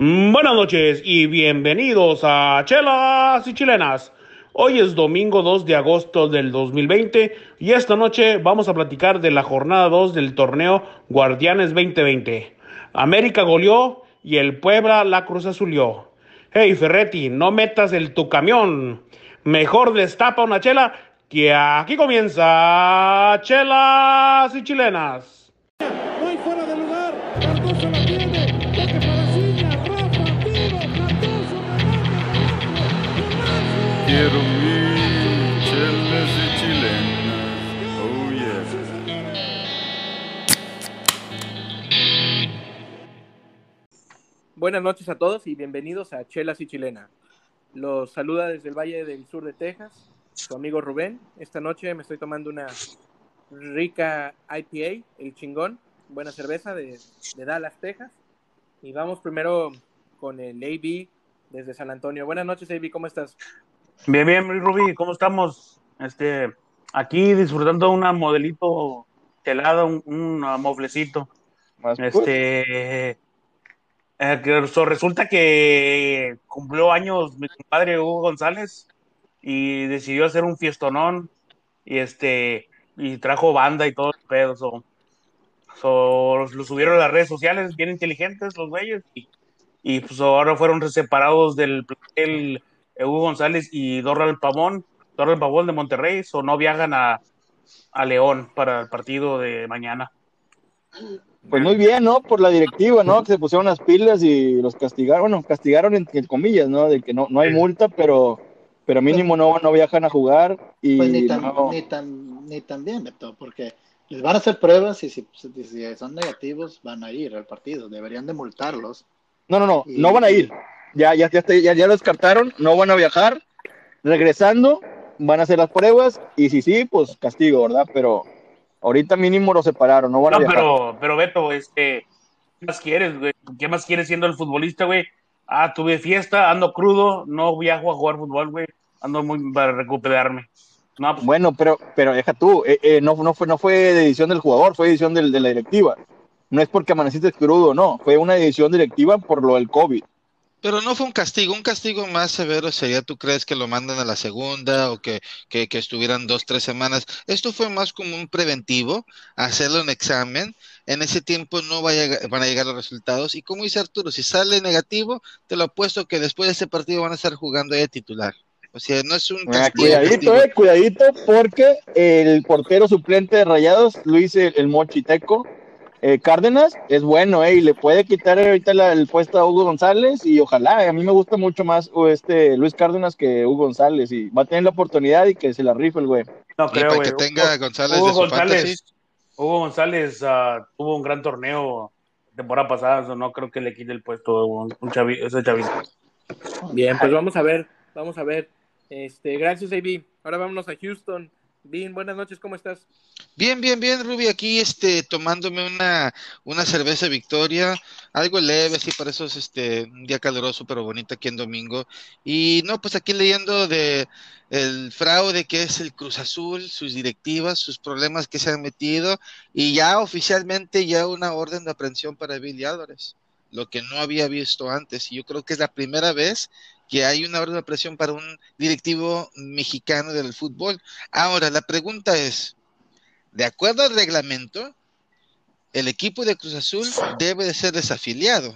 Buenas noches y bienvenidos a Chelas y Chilenas. Hoy es domingo 2 de agosto del 2020 y esta noche vamos a platicar de la jornada 2 del torneo Guardianes 2020. América goleó y el Puebla la Cruz Azulió. Hey Ferretti, no metas el tu camión. Mejor destapa una chela que aquí comienza Chelas y Chilenas. No hay fuera de lugar. Quiero mi chelas y chilenas. Oh yeah. Buenas noches a todos y bienvenidos a Chelas y Chilena. Los saluda desde el Valle del Sur de Texas, su amigo Rubén. Esta noche me estoy tomando una rica IPA, el chingón, buena cerveza de, de Dallas, Texas. Y vamos primero con el AB desde San Antonio. Buenas noches, AB, ¿cómo estás? Bien, bien, Ruby, ¿cómo estamos? Este, aquí disfrutando una modelito helada, un, un moflecito. Este, eh, que so- resulta que cumplió años mi compadre Hugo González y decidió hacer un fiestonón y este, y trajo banda y todo el pedo. So, so, lo subieron a las redes sociales, bien inteligentes los güeyes, y, y pues ahora fueron separados del plantel Hugo González y Dorral Pavón, Dorral Pavón de Monterrey, o no viajan a, a León para el partido de mañana. Pues muy bien, ¿no? Por la directiva, ¿no? Que se pusieron las pilas y los castigaron, bueno, castigaron en, en comillas, ¿no? De que no, no hay multa, pero, pero mínimo no, no viajan a jugar y Pues ni tan, no- ni tan, ni tan bien, Beto, porque les van a hacer pruebas y si, si son negativos van a ir al partido, deberían de multarlos. no, no, no, y- no van a ir. Ya, ya, ya, ya, ya lo descartaron, no van a viajar. Regresando, van a hacer las pruebas y si sí, pues castigo, ¿verdad? Pero ahorita mínimo lo separaron, no van a No, viajar. pero, pero Beto, este, ¿qué más quieres, güey? ¿Qué más quieres siendo el futbolista, güey? Ah, tuve fiesta, ando crudo, no viajo a jugar fútbol, güey. Ando muy para recuperarme. No, pues, Bueno, pero, pero deja tú, eh, eh, no, no, fue, no fue decisión del jugador, fue decisión del- de la directiva. No es porque amaneciste crudo, no, fue una decisión directiva por lo del COVID. Pero no fue un castigo, un castigo más severo sería, ¿tú crees que lo mandan a la segunda o que, que, que estuvieran dos, tres semanas? Esto fue más como un preventivo, hacerle un examen, en ese tiempo no vaya, a- van a llegar los resultados y como dice Arturo, si sale negativo, te lo apuesto que después de ese partido van a estar jugando de titular. O sea, no es un Ah, castigo. cuidadito, castigo. eh, cuidadito, porque el portero suplente de Rayados, Luis el, el Mochiteco, eh, Cárdenas, es bueno, eh, y le puede quitar ahorita la- el puesto a Hugo González, y ojalá, eh, a mí me gusta mucho más uh, este Luis Cárdenas que Hugo González, y va a tener la oportunidad y que se la rife el güey. no Y creo, para güey. que tenga González Hugo de su González, fantasy. Hugo González ah, tuvo un gran torneo temporada pasada, so no creo que le quite el puesto a un, un chavi- ese chavito. Bien, pues vamos a ver, vamos a ver. Este, gracias, AB. Ahora vámonos a Houston. Dean, buenas noches, ¿cómo estás? Bien, bien, bien, Ruby, aquí este, tomándome una, una cerveza Victoria, algo leve, así para eso es este, un día caluroso pero bonito aquí en domingo. Y no, pues aquí leyendo de el fraude que es el Cruz Azul, sus directivas, sus problemas que se han metido, y ya oficialmente ya una orden de aprehensión para Billy Álvarez, lo que no había visto antes. Y yo creo que es la primera vez que hay una orden de aprehensión para un directivo mexicano del fútbol. Ahora, la pregunta es, de acuerdo al reglamento, el equipo de Cruz Azul debe de ser desafiliado,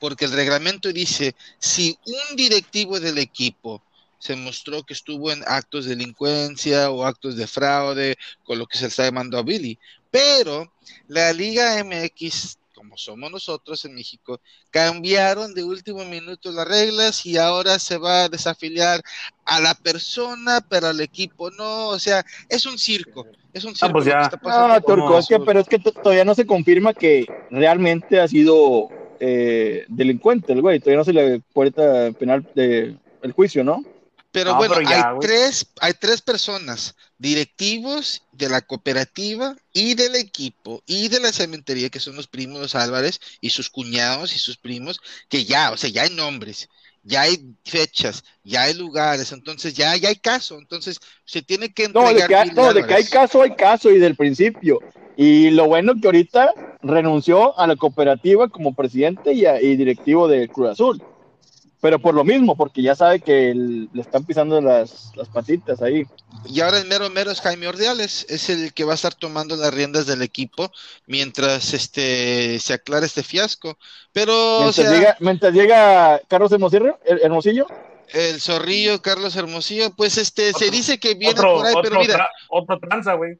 porque el reglamento dice, si un directivo del equipo se mostró que estuvo en actos de delincuencia o actos de fraude, con lo que se está llamando a Billy, pero la Liga MX, como somos nosotros en México, cambiaron de último minuto las reglas y ahora se va a desafiliar a la persona, pero al equipo no, o sea, es un circo, es un circo. pues lo que ya. está pasando No, Turco, como- es que, pero es que to- todavía no se confirma que realmente ha sido eh, delincuente el güey, todavía no se le puerta penal de, el juicio, ¿no? Pero No, bueno, pero ya, hay tres, hay tres personas, directivos de la cooperativa y del equipo y de la cementería, que son los primos los Álvarez y sus cuñados y sus primos, que ya, o sea, ya hay nombres, ya hay fechas, ya hay lugares, entonces ya, ya hay caso, entonces se tiene que No, de entregar que, hay- no, de que hay caso, hay caso y del principio. Y lo bueno que ahorita renunció a la cooperativa como presidente y, a- y directivo de Cruz Azul. Pero por lo mismo, porque ya sabe que el- le están pisando las, las patitas ahí. Y ahora el mero mero es Jaime Ordiales, es el que va a estar tomando las riendas del equipo mientras este se aclara este fiasco. Pero, o Mientras, sea, llega, mientras llega Carlos Hermosillo, Hermosillo el zorrillo Carlos Hermosillo, pues este se dice que viene Otro, por ahí, pero otro, mira, tra- otro tranza, güey.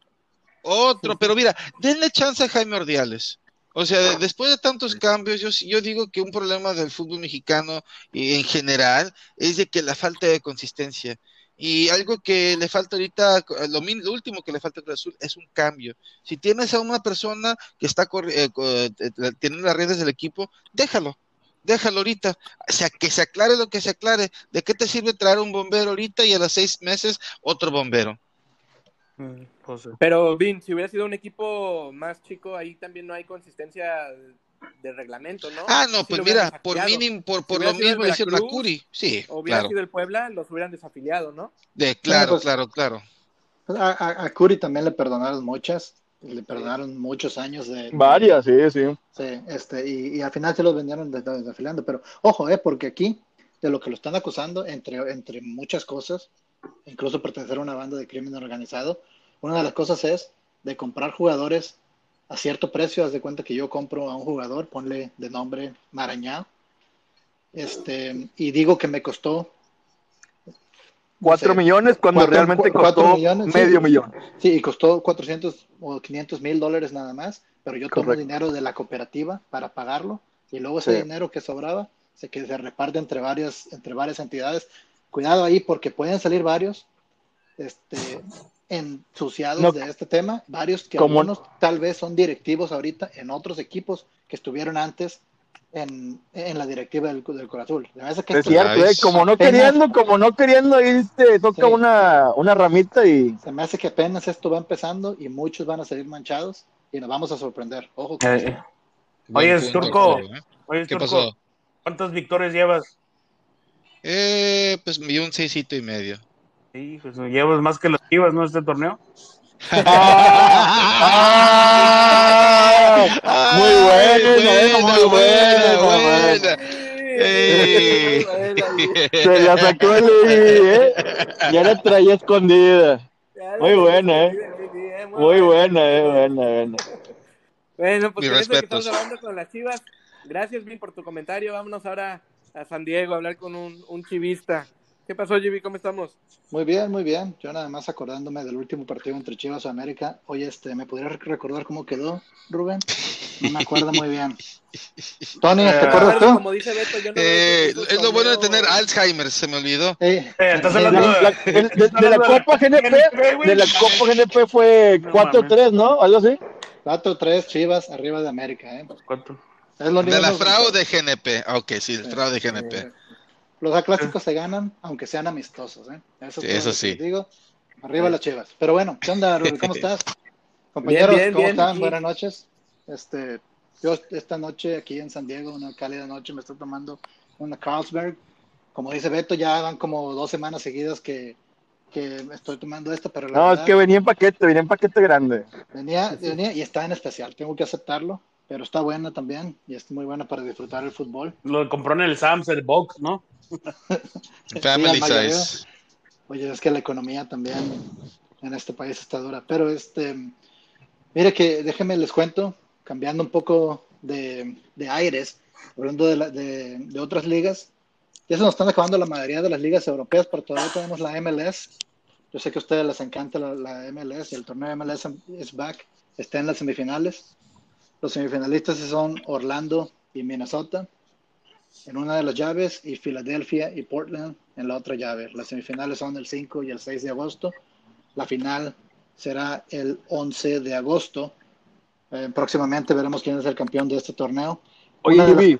Otro, pero mira, denle chance a Jaime Ordiales. O sea, de- después de tantos cambios, yo, yo digo que un problema del fútbol mexicano y en general es de que la falta de consistencia. Y algo que le falta ahorita, lo, min- lo último que le falta a Cruz Azul es un cambio. Si tienes a una persona que está eh, eh, teniendo las redes del equipo, déjalo, déjalo ahorita, o sea, que se aclare lo que se aclare. ¿De qué te sirve traer un bombero ahorita y a los seis meses otro bombero? Mm, pues. Pero, Vin, si hubiera sido un equipo más chico, ahí también no hay consistencia de reglamento, ¿no? Ah, no, pues mira, por mínimo, por, lo mismo hicieron a Curi. Sí, O hubiera claro. sido el Puebla, los hubieran desafiliado, ¿no? De, claro, pues- claro, claro. Pues A, a, a Curi también le perdonaron muchas, le perdonaron muchos años de... varias, sí, sí. Sí, este, y, y al final se los vendieron de- de- desafiliando, pero ojo, eh, porque aquí, de lo que lo están acusando, entre, entre muchas cosas, incluso pertenecer a una banda de crimen organizado, una de las cosas es de comprar jugadores a cierto precio, haz de cuenta que yo compro a un jugador, ponle de nombre Marañá, este, y digo que me costó, Cuatro Sí. millones cuando Cuatro- realmente cu- costó millones, sí. medio millón. sí, y costó 400 o 500 mil dólares nada más, pero yo tomo Correcto. dinero de la cooperativa para pagarlo, y luego ese Sí. dinero que sobraba se, que se reparte entre varias, entre varias entidades. Cuidado ahí porque pueden salir varios este, ensuciados No. de este tema, varios que Como- algunos tal vez son directivos ahorita en otros equipos que estuvieron antes en, en la directiva del, del Cruz Azul. Se me hace que Es esto- cierto, eh, como no Apenas- queriendo, como no queriendo, ahí te toca Sí. una, una ramita y se me hace que apenas esto va empezando y muchos van a salir manchados y nos vamos a sorprender. Ojo con Eh, Oye, Turco. ¿eh? Oye, ¿Qué Turco, pasó? ¿cuántas victorias llevas? Eh, pues me dio un seisito y medio. Sí, pues llevas más que los Chivas, ¿no? Este torneo. ¡Ah! Muy Ay, buena, muy buena, buena. Se la sacó el ¿eh? Ya la traía escondida. Muy buena, eh. Muy buena, eh, buena, buena. Bueno, pues con eso que estamos hablando con las chivas. Gracias, Vin, por tu comentario. Vámonos ahora a San Diego a hablar con un, un chivista. ¿Qué pasó, Jimmy? ¿Cómo estamos? Muy bien, muy bien. Yo nada más acordándome del último partido entre Chivas y América. Oye, este, ¿me podrías recordar cómo quedó, Rubén? No me acuerdo muy bien. Tony, ¿te Eh, acuerdas tú? Como dice Beto, yo no Eh, es lo bueno de tener Alzheimer, se me olvidó. Eh, La- de, de, de- de la Copa GNP, de la Copa GNP fue No 4-3, ¿no? Algo así. 4-3 Chivas arriba de América, ¿eh? ¿Cuánto? Es lo De la único- fraude GNP. Ah, Ok, sí, el fraude GNP. Los clásicos se ganan, aunque sean amistosos, ¿eh? Eso, Sí, es eso sí. digo. Arriba las Chivas. Pero bueno, ¿qué onda, Rubén? ¿Cómo estás? Compañeros, bien, ¿cómo bien, están? aquí. Buenas noches. Este, yo esta noche aquí en San Diego, una cálida noche, me estoy tomando una Carlsberg. Como dice Beto, ya van como dos semanas seguidas que, que me estoy tomando esta, pero la No, es verdad, que venía en paquete, venía en paquete grande. venía, venía y está en especial, tengo que aceptarlo, pero está buena también y es muy buena para disfrutar el fútbol. Lo compró en el Sams, el Box, ¿no? Family size. Oye, es que la economía también en este país está dura. Pero este, mire que déjenme les cuento, cambiando un poco de, de aires, hablando de, la- de, de otras ligas. Ya se nos están acabando la mayoría de las ligas europeas, pero todavía tenemos la MLS. Yo sé que a ustedes les encanta la, la MLS y el torneo de MLS is back. Está en las semifinales. Los semifinalistas son Orlando y Minnesota en una de las llaves y Filadelfia y Portland en la otra llave. Las semifinales son el 5 y el 6 de agosto. La final será el 11 de agosto. Eh, próximamente veremos quién es el campeón de este torneo. Oye, Jimmy,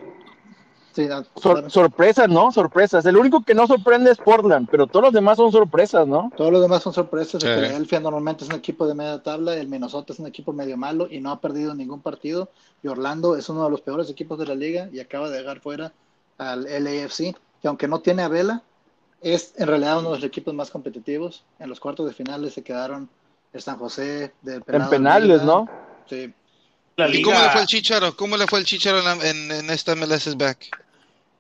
Sí, ah, sor- sorpresas, ¿no? Sorpresas. El único que no sorprende es Portland, pero todos los demás son sorpresas, ¿no? Todos los demás son sorpresas. El Sí. Philadelphia normalmente es un equipo de media tabla. El Minnesota es un equipo medio malo y no ha perdido ningún partido. Y Orlando es uno de los peores equipos de la liga y acaba de dejar fuera al LAFC, que aunque no tiene a Vela, es en realidad uno de los equipos más competitivos. En los cuartos de finales se quedaron el San José del En Pelado penales, Almeida. ¿no? Sí. La ¿Y cómo le fue el Chicharo? ¿Cómo le fue el Chicharo en, en, en esta MLS Back?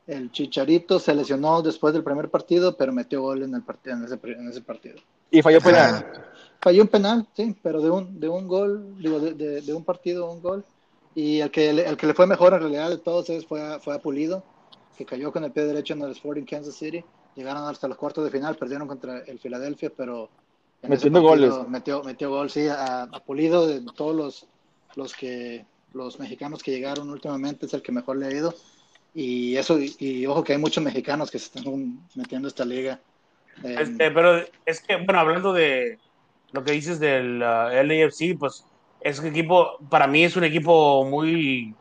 El Chicharito se lesionó después del primer partido, pero metió gol en el partido, en ese, en ese partido. Y falló Ah, penal. Falló un penal, sí, pero de un, de un gol, digo, de, de- de un partido, un gol. Y el que, le, el que le fue mejor en realidad de todos es, fue, a, fue a Pulido, que cayó con el pie derecho en el Sporting Kansas City. Llegaron hasta los cuartos de final, perdieron contra el Philadelphia, pero Metiendo partido goles. Metió, metió gol, sí, a, a Pulido de todos los, los que los mexicanos que llegaron últimamente es el que mejor le ha ido. Y eso, y, ojo que hay muchos mexicanos que se están metiendo a esta liga. Eh, este, pero es que, bueno, hablando de lo que dices del uh, LAFC, pues es un equipo, para mí es un equipo muy,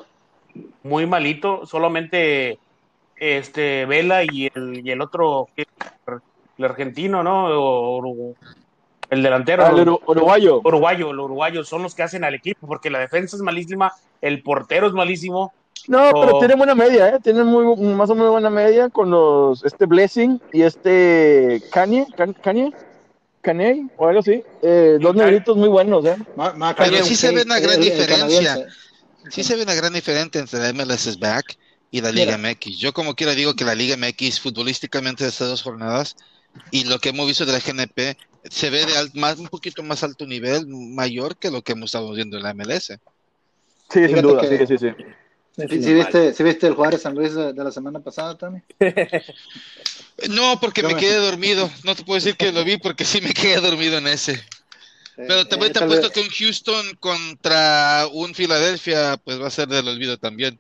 muy malito. Solamente este Vela y el, y el otro, el argentino, ¿no? El delantero. Ah, el uru- uruguayo. uruguayo, el uruguayo son los que hacen al equipo, porque la defensa es malísima, el portero es malísimo. No, pero Oh. tienen buena media, ¿eh? Tienen muy, más o menos buena media con los, este Blessing y este Kanye, Kan- Kanye, Kanye, o algo así. Eh, dos negritos muy buenos, ¿eh? Ma- Ma- Pero Kanye sí se ve una gran el- diferencia. Sí se ve una gran diferencia entre la MLS Back y la Liga Mira. MX. Yo como quiera digo que la Liga MX futbolísticamente de estas dos jornadas y lo que hemos visto de la GNP se ve de al- más, un poquito más alto nivel, mayor que lo que hemos estado viendo en la MLS. Sí, sin duda, que- sí, sí, sí. ¿Sí, sí viste, sí viste el Juárez San Luis de, de la semana pasada, Tony? No, porque me quedé dormido. No te puedo decir que lo vi porque sí me quedé dormido en ese. Pero también Eh, te apuesto vez- que un Houston contra un Philadelphia pues va a ser del olvido también.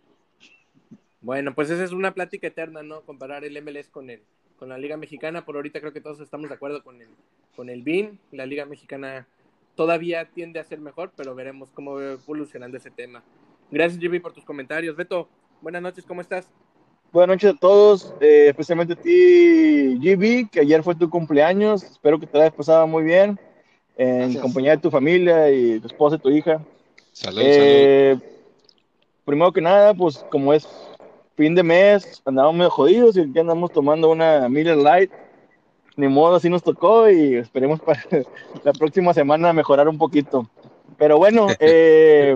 Bueno, pues esa es una plática eterna, ¿no? Comparar el MLS con el con la Liga Mexicana. Por ahorita creo que todos estamos de acuerdo con el con el BIN. La Liga Mexicana todavía tiende a ser mejor, pero veremos cómo va evolucionando ese tema. Gracias, Jimmy, por tus comentarios. Beto, buenas noches, ¿cómo estás? Buenas noches a todos, eh, especialmente a ti, GB, que ayer fue tu cumpleaños. Espero que te la hayas pasado muy bien en Gracias. compañía de tu familia y tu esposa y tu hija. Salud, Eh, primero que nada, pues como es fin de mes, andamos medio jodidos y aquí andamos tomando una Miller Light. Ni modo, así nos tocó y esperemos para la próxima semana mejorar un poquito. Pero bueno, eh,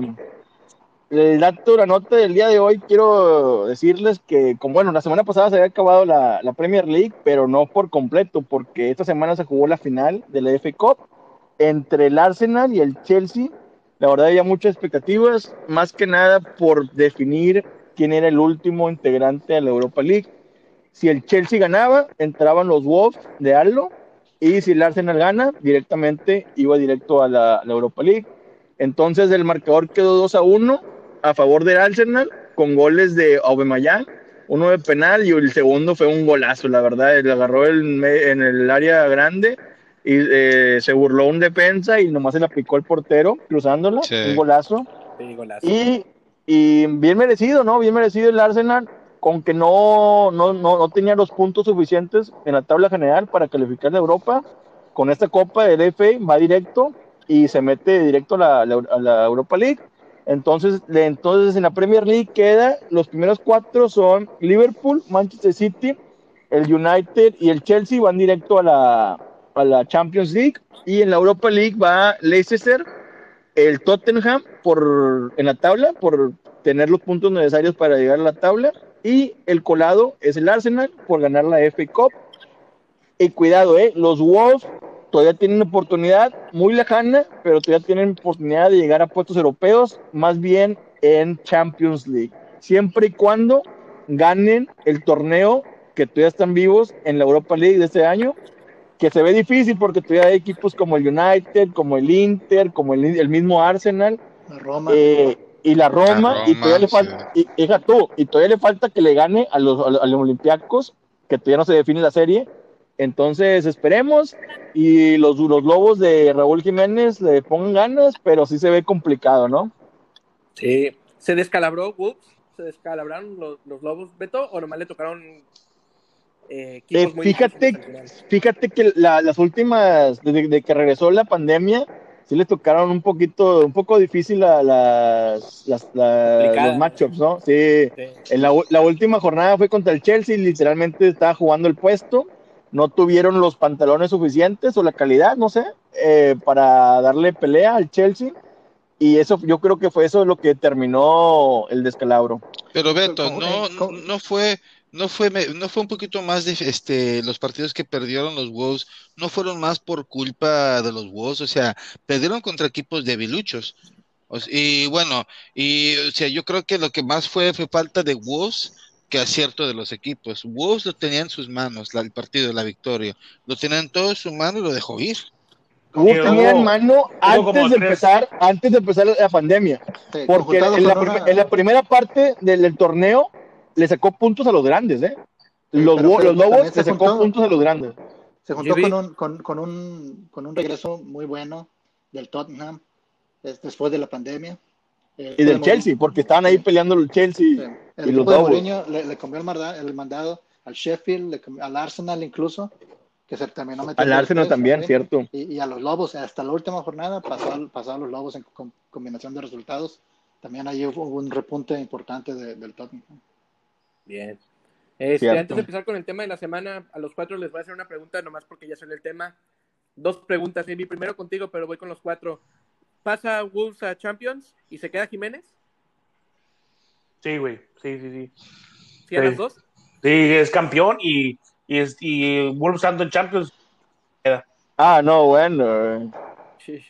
el dato, la nota del día de hoy, quiero decirles que, como bueno, la semana pasada se había acabado la, la Premier League, pero no por completo, porque esta semana se jugó la final de la FA Cup entre el Arsenal y el Chelsea. La verdad había muchas expectativas, más que nada por definir quién era el último integrante de la Europa League. Si el Chelsea ganaba, entraban los Wolves de Arlo, y si el Arsenal gana, directamente iba directo a la, la Europa League. Entonces el marcador quedó 2 a 1 a favor del Arsenal, con goles de Aubameyang, uno de penal y el segundo fue un golazo, la verdad, le agarró el en el área grande y eh, se burló un defensa y nomás se la picó el portero cruzándola, Sí. un golazo. Sí, golazo. Y, y bien merecido, ¿no? Bien merecido el Arsenal, con que no, no, no, no tenía los puntos suficientes en la tabla general para calificar de Europa. Con esta Copa del FA va directo y se mete directo a la, a la Europa League. Entonces, entonces en la Premier League queda, los primeros cuatro son Liverpool, Manchester City, el United y el Chelsea van directo a la, a la Champions League. Y en la Europa League va Leicester, el Tottenham por, en la tabla, por tener los puntos necesarios para llegar a la tabla. Y el colado es el Arsenal por ganar la FA Cup. Y cuidado, eh, los Wolves todavía tienen oportunidad muy lejana, pero todavía tienen oportunidad de llegar a puestos europeos, más bien en Champions League. Siempre y cuando ganen el torneo que todavía están vivos en la Europa League de este año, que se ve difícil porque todavía hay equipos como el United, como el Inter, como el, el mismo Arsenal, La Roma. eh, y la Roma, La y todavía le falta, y, hija tú, y todavía le falta que le gane a los, a los, Olympiacos, que todavía no se define la serie. Entonces esperemos y los, los lobos de Raúl Jiménez le pongan ganas, pero sí se ve complicado, ¿no? Sí. ¿Se descalabró Wolves? ¿Se descalabraron los, los Lobos, Beto? ¿O nomás le tocaron eh, Eh, muy fíjate, fíjate que la- las últimas, desde de que regresó la pandemia, sí le tocaron un poquito, un poco difícil a las, las- la- Complicada. los matchups, ¿no? Sí, Sí. En la, última jornada fue contra el Chelsea, literalmente estaba jugando el puesto, no tuvieron los pantalones suficientes o la calidad, no sé, eh, para darle pelea al Chelsea. y eso yo creo que fue eso lo que terminó el descalabro. Pero Beto, ¿Cómo- no, no fue, no fue, me- no fue un poquito más de este los partidos que perdieron los Wolves, no fueron más por culpa de los Wolves, o sea, perdieron contra equipos debiluchos. O y bueno, y o sea, yo creo que lo que más fue fue falta de Wolves que acierto de los equipos. Wolves lo tenía en sus manos, la- el partido, la victoria. Lo tenían todo en su mano y lo dejó ir. Hubo- tenía en mano antes de empezar, antes de empezar la pandemia. Sí, Porque en la, en primera parte del, del torneo le sacó puntos a los grandes, ¿eh? Los, pero- Wo- pero los Lobos le sacó juntó- puntos a los grandes. Se juntó con un, con, con un, con un regreso muy bueno del Tottenham es- después de la pandemia. El Y del de Chelsea, Mourinho- porque estaban ahí peleando el Chelsea sí, y el los de Lobos. Mourinho le, le cambió el, marda- el mandado al Sheffield, le cambió- al Arsenal incluso, que se terminó metiendo Al Arsenal tres también, cierto. Y, y a los Lobos, hasta la última jornada pasó, pasó a los Lobos en com- combinación de resultados. También ahí hubo un repunte importante de- del Tottenham. Bien. Este, antes de empezar con el tema de la semana, a los cuatro les voy a hacer una pregunta, nomás porque ya salió el tema. Dos preguntas, Amy. Primero contigo, pero voy con los cuatro. ¿Pasa Wolves a Champions y se queda Jiménez? Sí, güey. Sí, sí, sí. ¿Sí a Sí. las dos? Sí, es campeón y, y, es, y Wolves estando en Champions. Ah, no, bueno. Sí.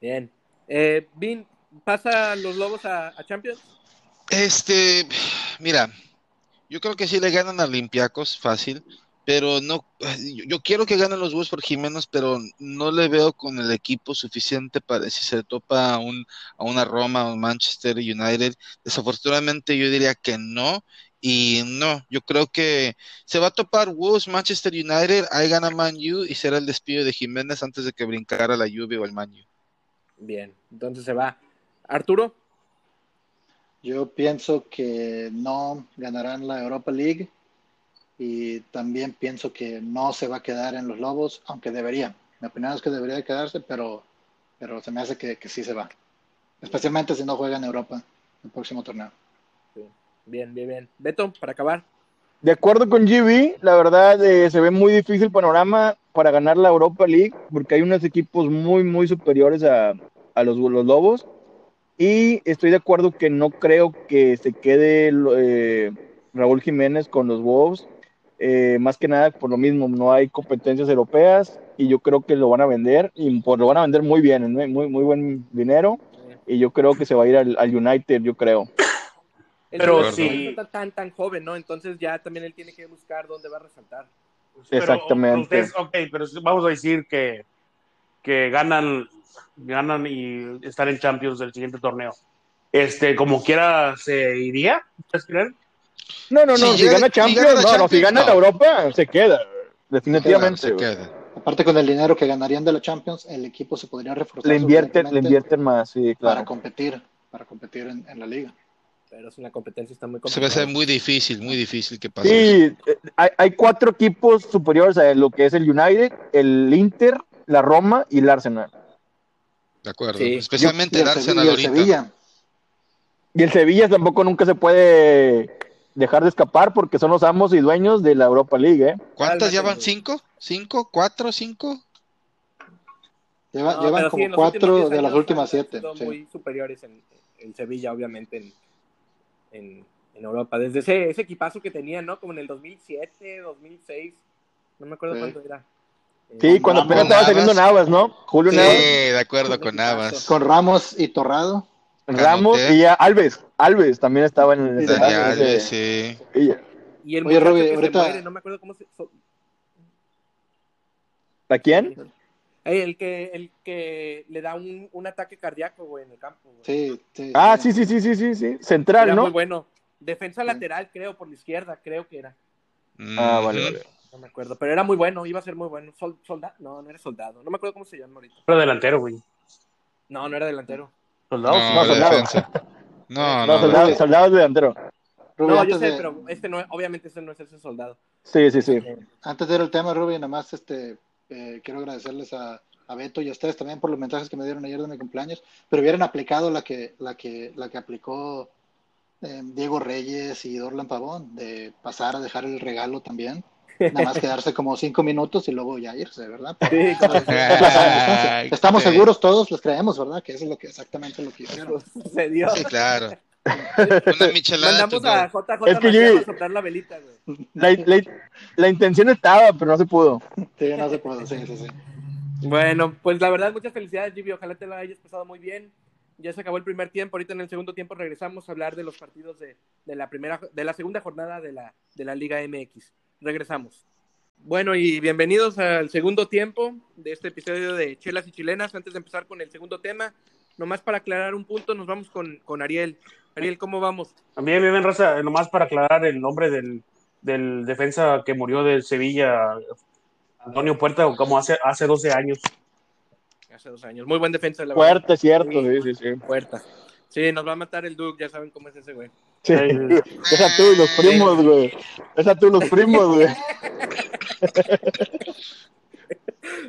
Bien. Eh, Vin, ¿pasa los Lobos a, a Champions? Este, mira, yo creo que sí le ganan a Olympiacos fácil, pero no, yo, quiero que ganen los Wolves por Jiménez, pero no le veo con el equipo suficiente para si se topa a un a una Roma o un Manchester United. Desafortunadamente yo diría que no. Y no, yo creo que se va a topar Wolves, Manchester United, ahí gana Man U y será el despido de Jiménez antes de que brincara la Juve o el Man U. Bien, entonces se va. Arturo, Yo pienso que no ganarán la Europa League y también pienso que no se va a quedar en los Lobos, aunque debería. Mi opinión es que debería de quedarse, pero, pero se me hace que, que sí se va. Especialmente si no juega en Europa el próximo torneo. bien, bien, bien. Beto, para acabar. De acuerdo con GB, la verdad eh, se ve muy difícil el panorama para ganar la Europa League, porque hay unos equipos muy, muy superiores a, a los, los Lobos. Y estoy de acuerdo que no creo que se quede eh, Raúl Jiménez con los Wolves. Eh, más que nada por lo mismo, no hay competencias europeas y yo creo que lo van a vender y pues, lo van a vender muy bien, muy, muy, buen dinero. Y yo creo que se va a ir al, al United, yo creo. Pero no sí. está tan, tan joven, ¿no? Entonces ya también él tiene que buscar dónde va a resaltar. Pero, Exactamente. ustedes, ok, pero vamos a decir que, que ganan, ganan y están en Champions del siguiente torneo. Este, como quiera, ¿se iría? ¿Ustedes creen? No, no, no, Si si, llega- gana si Champions, gana la no, no, si gana no. la Europa, se queda, definitivamente. Se queda. Aparte con el dinero que ganarían de la Champions, el equipo se podría reforzar Le invierten, le suficientemente invierten más, sí, para competir, para competir en, en la liga. Pero es una competencia, está muy Se va a complicada. hacer muy difícil, muy difícil que pase. Sí, eh, hay, hay cuatro equipos superiores a lo que es el United, el Inter, la Roma y el Arsenal. De acuerdo. Sí. Especialmente Y y el ahorita. Sevilla. Y el Sevilla tampoco nunca se puede dejar de escapar porque son los amos y dueños de la Europa League, ¿eh? ¿Cuántas Cálmate, ya van? güey. ¿Cinco? ¿Cinco? ¿Cuatro? ¿Cinco? Lleva- No, llevan sí, como cuatro 10 de las últimas siete. sí. muy superiores en, en Sevilla, obviamente, en, en, en Europa. Desde ese, ese equipazo que tenían, ¿no? Como en el 2007, 2006. No me acuerdo Sí. cuándo era. Eh, Sí, cuando apenas estaba saliendo Navas. ¿no? Julio Sí, Navas, de acuerdo con Navas. Con Ramos y Torrado. Ramos Canoté. y ya Alves. Alves también estaba en el Sí, Alves, sí. y- Y el Oye, Robbie, ahorita- muere, no me acuerdo cómo se... so- ¿A quién? El, que, el que le da un, un ataque cardíaco, güey, en el campo. güey. Sí, sí. Ah, sí, sí, sí, sí, sí, sí. Central, Era ¿no? muy bueno. Defensa lateral, creo, por la izquierda, creo que era. Ah, vale, vale. No me acuerdo, pero era muy bueno, iba a ser muy bueno. Sol, ¿Soldado? No, no era soldado. No me acuerdo cómo se llama ahorita. Pero delantero, güey. No, no era delantero. Soldados. No, No, de soldado. defensa. No, No, no, soldado, soldado delantero. No, yo sé, de, pero este no, obviamente este no es ese soldado. Sí, sí, sí. antes de ir al tema, Rubí, nada más este, eh, quiero agradecerles a, a Beto y a ustedes también por los mensajes que me dieron ayer de mi cumpleaños, pero hubieran aplicado la que, la que, la que aplicó eh, Diego Reyes y Dorlan Pavón, de pasar a dejar el regalo también. Nada más quedarse como cinco minutos y luego ya irse, ¿verdad? Sí, Ay, Estamos sí. seguros todos, les creemos, ¿verdad? Que eso es lo que exactamente lo que hicieron. sucedió. Sí, claro. Una michelada. Mandamos to a. JJ Es que yo- a soplar la velita, güey. La, la- la intención estaba, pero no se pudo. Sí, no se puede, sí, sí, sí. Bueno, pues la verdad, muchas felicidades, Jimmy. Ojalá te la hayas pasado muy bien. Ya se acabó el primer tiempo. Ahorita en el segundo tiempo regresamos a hablar de los partidos de, de la primera, de la segunda jornada de la, de la Liga MX. Regresamos. Bueno, y bienvenidos al segundo tiempo de este episodio de Chelas y Chilenas. Antes de empezar con el segundo tema, nomás para aclarar un punto, nos vamos con, con Ariel. Ariel, ¿cómo vamos? También bien, raza, nomás para aclarar el nombre del, del defensa que murió del Sevilla, Antonio Puerta, como hace, hace 12 años. Hace dos años. Muy buen defensa, la verdad. Fuerte, cierto, sí, sí, sí. Puerta. Sí, nos va a matar el Duke, ya saben cómo es ese güey. Sí. Ay, Esa tú y los primos, güey. Esa tú y los primos, güey.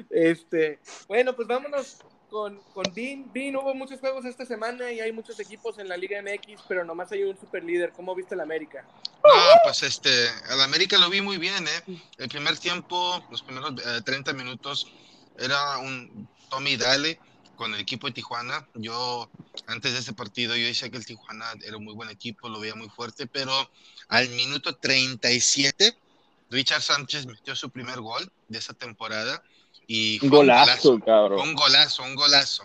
Este, bueno, pues vámonos con, con Bean. Bean, hubo muchos juegos esta semana y hay muchos equipos en la Liga MX, pero nomás hay un super líder. ¿Cómo viste el América? No, pues este, al América lo vi muy bien, ¿eh? El primer tiempo, los primeros eh, 30 minutos, era un Tommy Dale con el equipo de Tijuana. Yo, antes de ese partido, yo decía que el Tijuana era un muy buen equipo, lo veía muy fuerte, pero al minuto 37, Richard Sánchez metió su primer gol de esa temporada. Y fue Un golazo, cabrón. un golazo, un golazo.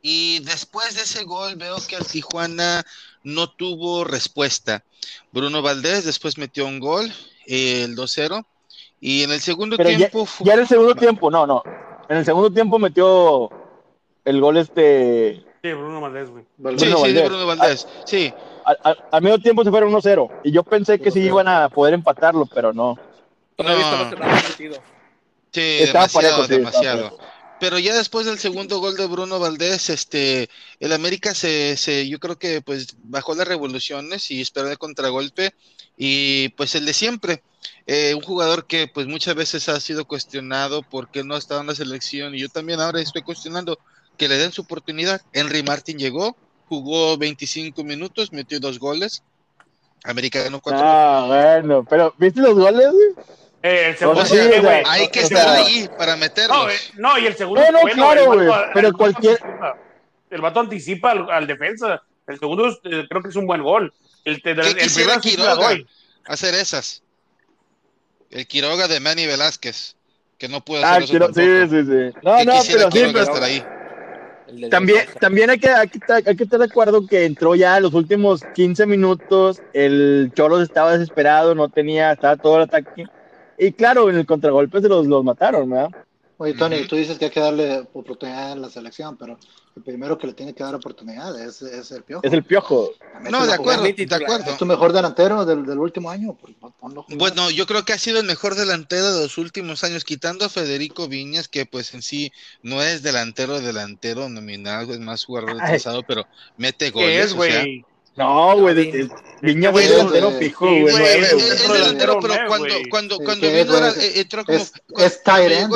Y después de ese gol veo que el Tijuana no tuvo respuesta. Bruno Valdés después metió un gol, eh, el 2-0. Y en el segundo Pero ya, tiempo fu- ya en el segundo tiempo, no, no. En el segundo tiempo metió el gol este. Sí, Bruno Valdés, güey. Sí, Bruno sí, de Valdés. Bruno Valdés. Sí, Al, al- al medio tiempo se fueron 1-0. Y yo pensé que sí iban a poder empatarlo, pero no. No. cerrado el partido. sí, Estaba demasiado, parejo, sí, estaba demasiado. Pero ya después del segundo gol de Bruno Valdés, este, el América se, se, yo creo que pues bajó las revoluciones y esperó el contragolpe y pues el de siempre, eh, un jugador que pues muchas veces ha sido cuestionado porque no estaba en la selección y yo también ahora estoy cuestionando que le den su oportunidad. Henry Martin llegó, jugó 25 minutos, metió dos goles, América ganó cuatro. Ah, bueno. Pero, ¿viste los goles, güey? Eh, el segundo, o sea, güey. Hay que estar ahí para meterlos. No, eh, no, y el segundo. No, bueno, claro, el güey, el pero vato cualquier- anticipa. El vato anticipa al, al defensa. El segundo es, eh, creo que es un buen gol. El, te- el, ¿Qué quisiera primero sí te la Quiroga doy. hacer esas? El Quiroga de Manny Velázquez, que no pudo Ah, hacer eso quiero, sí, sí, sí. No, ¿Qué no, pero sí, Quiroga pero estar ahí? El también, también hay, que, hay, que, estar- hay que estar de acuerdo que entró ya los últimos 15 minutos, el Cholos estaba desesperado, no tenía, estaba todo el ataque. Y claro, en el contragolpe se los, los mataron, ¿verdad? Oye, Tony, tú dices que hay que darle oportunidad en la selección, pero el primero que le tiene que dar oportunidad es, es el Piojo. Es el piojo. No, de acuerdo, de acuerdo. Es tu mejor delantero del, del último año, ponlo. Bueno, yo creo que ha sido el mejor delantero de los últimos años, quitando a Federico Viñas, que pues en sí no es delantero delantero nominal, es más jugador retrasado, pero mete goles. ¿Qué es, o sea, güey? No, güey, de- Viña fue delantero de- fijo, güey. Es, delantero, pero ¿no, cuando, cuando, cuando ¿qué vino era, entró como, Es-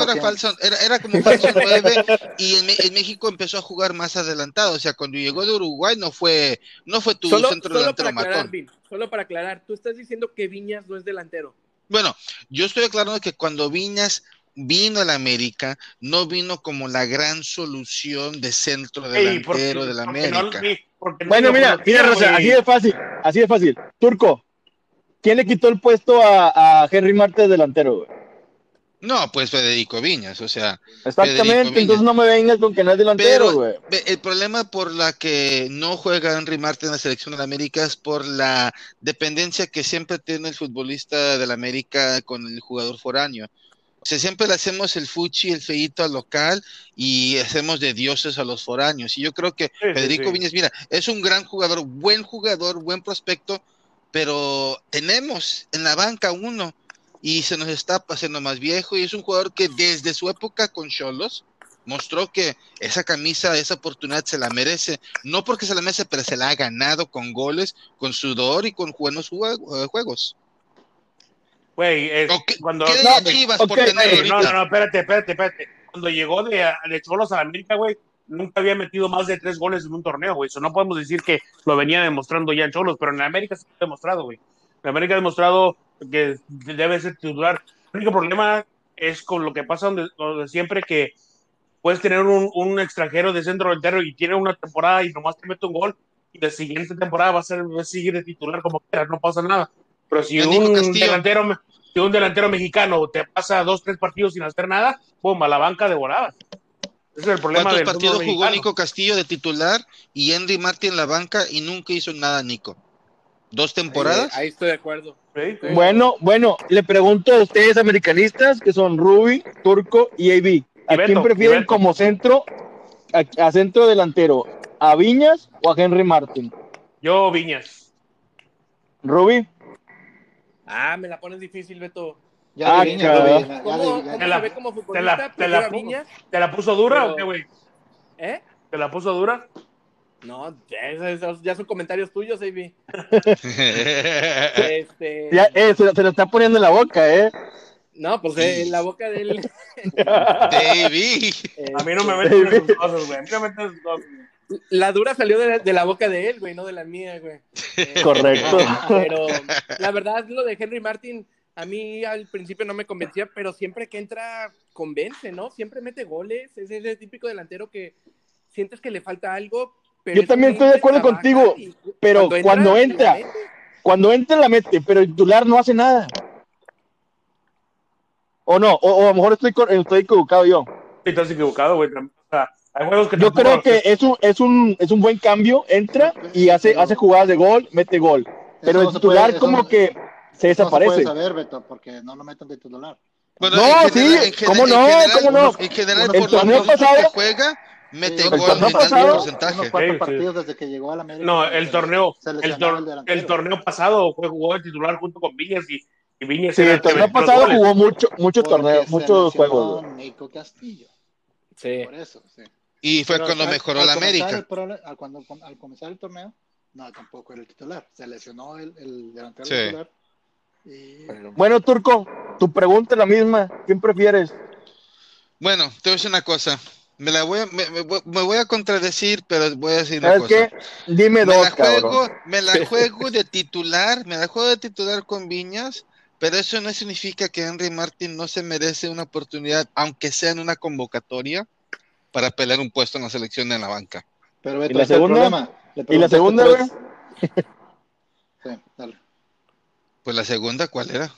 era falso, era, era como falso 9 y en, México empezó a jugar más adelantado, o sea, cuando llegó de Uruguay no fue, no fue tu Solo, centro solo delantero matón. Vin, solo para aclarar, tú estás diciendo que Viñas no es delantero. Bueno, yo estoy aclarando que cuando Viñas vino a la América, no vino como la gran solución de centro Ey, porque- delantero de la porque no- América. no Bueno, mira, mira, Rosa, así de fácil, así de fácil. Turco, ¿quién le quitó el puesto a, a Henry Martes delantero, güey? No, pues Federico Viñas, o sea, Exactamente, Viñas. entonces no me vengas con que no es delantero, Pero- güey. El problema por la que no juega Henry Martin en la selección de la América es por la dependencia que siempre tiene el futbolista de la América con el jugador foráneo. O sea, siempre le hacemos el fuchi, el feíto al local y hacemos de dioses a los foráneos. Y yo creo que Sí, Federico sí. Viñas, mira, es un gran jugador, buen jugador, buen prospecto, pero tenemos en la banca uno y se nos está haciendo más viejo y es un jugador que desde su época con Cholos mostró que esa camisa, esa oportunidad se la merece, no porque se la merece, pero se la ha ganado con goles, con sudor y con buenos eh, juegos. Güey, es- ¿O qué, cuando... qué no, Chivas por no, no, no, espérate, espérate, espérate. Cuando llegó de, de Cholos a la América, güey, nunca había metido más de tres goles en un torneo, güey. Eso no podemos decir que lo venía demostrando ya en Cholos, pero en la América se ha demostrado, güey. En América ha demostrado que debe ser titular. El único problema es con lo que pasa donde, donde siempre que puedes tener un, un, extranjero de centro delantero y tiene una temporada y nomás te mete un gol y la siguiente temporada va a ser va a seguir de titular como quieras, no pasa nada. Pero si un delantero, si un delantero mexicano te pasa dos, tres partidos sin hacer nada, pum, a la banca devorada. Ese es el problema ¿Cuántos partidos jugó Nico Castillo de titular y Henry Martin en la banca y nunca hizo nada, Nico? ¿Dos temporadas? Ahí, ahí estoy de acuerdo. Sí, sí. Bueno, bueno, le pregunto a ustedes americanistas, que son Ruby, Turco y AB. ¿A Beto, quién prefieren como centro, a, a, centro delantero? ¿A Viñas o a Henry Martin? Yo, Viñas. ¿Ruby? Ah, me la pones difícil, Beto. Ya, ah, Viñas, ya, ¿Cómo, ¿Cómo, te, la, ve como te, la, te, la, ¿Te la puso dura Pero, o qué, güey? ¿Eh? ¿Te la puso dura? No, ya, ya son comentarios tuyos, Avi. este... ya, eh, se, se, lo está poniendo en la boca, ¿eh? No, pues eh, en la boca de él. David. Eh, a mí no me meten en sus cosas, güey. A mí no me meten en sus cosas. La dura salió de la, de la, boca de él, güey, no de la mía, güey. Eh, Correcto. Pero la verdad, lo de Henry Martin, a mí al principio no me convencía, pero siempre que entra, convence, ¿no? Siempre mete goles. Es ese típico delantero que sientes que le falta algo. Pero Yo también estoy de acuerdo contigo, pero cuando entra, cuando entra, cuando entra la mete, pero el titular no hace nada. O no, o, o, a lo mejor estoy, estoy equivocado yo. Sí, estás equivocado, güey. O sea, hay juegos que yo creo que es un, es, un, es un buen cambio, entra y hace, hace jugadas de gol, mete gol. Pero el titular puede, como que se desaparece. No se puede saber, Beto, porque no lo meten de titular. Bueno, no, general, sí, ¿cómo no? General, ¿Cómo no? En general, el por torneo pasado que juega, mete Sí, gol el torneo en tanto pasado- porcentaje. Unos cuatro Sí, partidos desde que llegó a la América. No, el torneo, el, tor- el torneo pasado fue jugó de titular junto con Viñas y, y Viñas Sí, el torneo pasado goles. jugó mucho, muchos juegos. güey. Nico Castillo. Sí. Por eso, sí. Y fue Pero cuando al- mejoró al la comenzar América. el prole- al, cuando, al comenzar el torneo, no, tampoco era el titular. Se lesionó el, el delantero Sí. titular. Y Bueno, Turco, tu pregunta es la misma. ¿Quién prefieres? Bueno, te voy a decir una cosa. Me, la voy a, me, me voy- me voy a contradecir, pero voy a decir una ¿Sabes cosa. qué? Dime Me dos, la, juego, cabrón. me la juego de titular, me la juego de titular con Viñas, pero eso no significa que Henry Martin no se merece una oportunidad, aunque sea en una convocatoria, para pelear un puesto en la selección en la banca. Pero Beto, ¿Y la segunda? ¿Y la segunda? Sí, dale. Pues la segunda, ¿cuál era?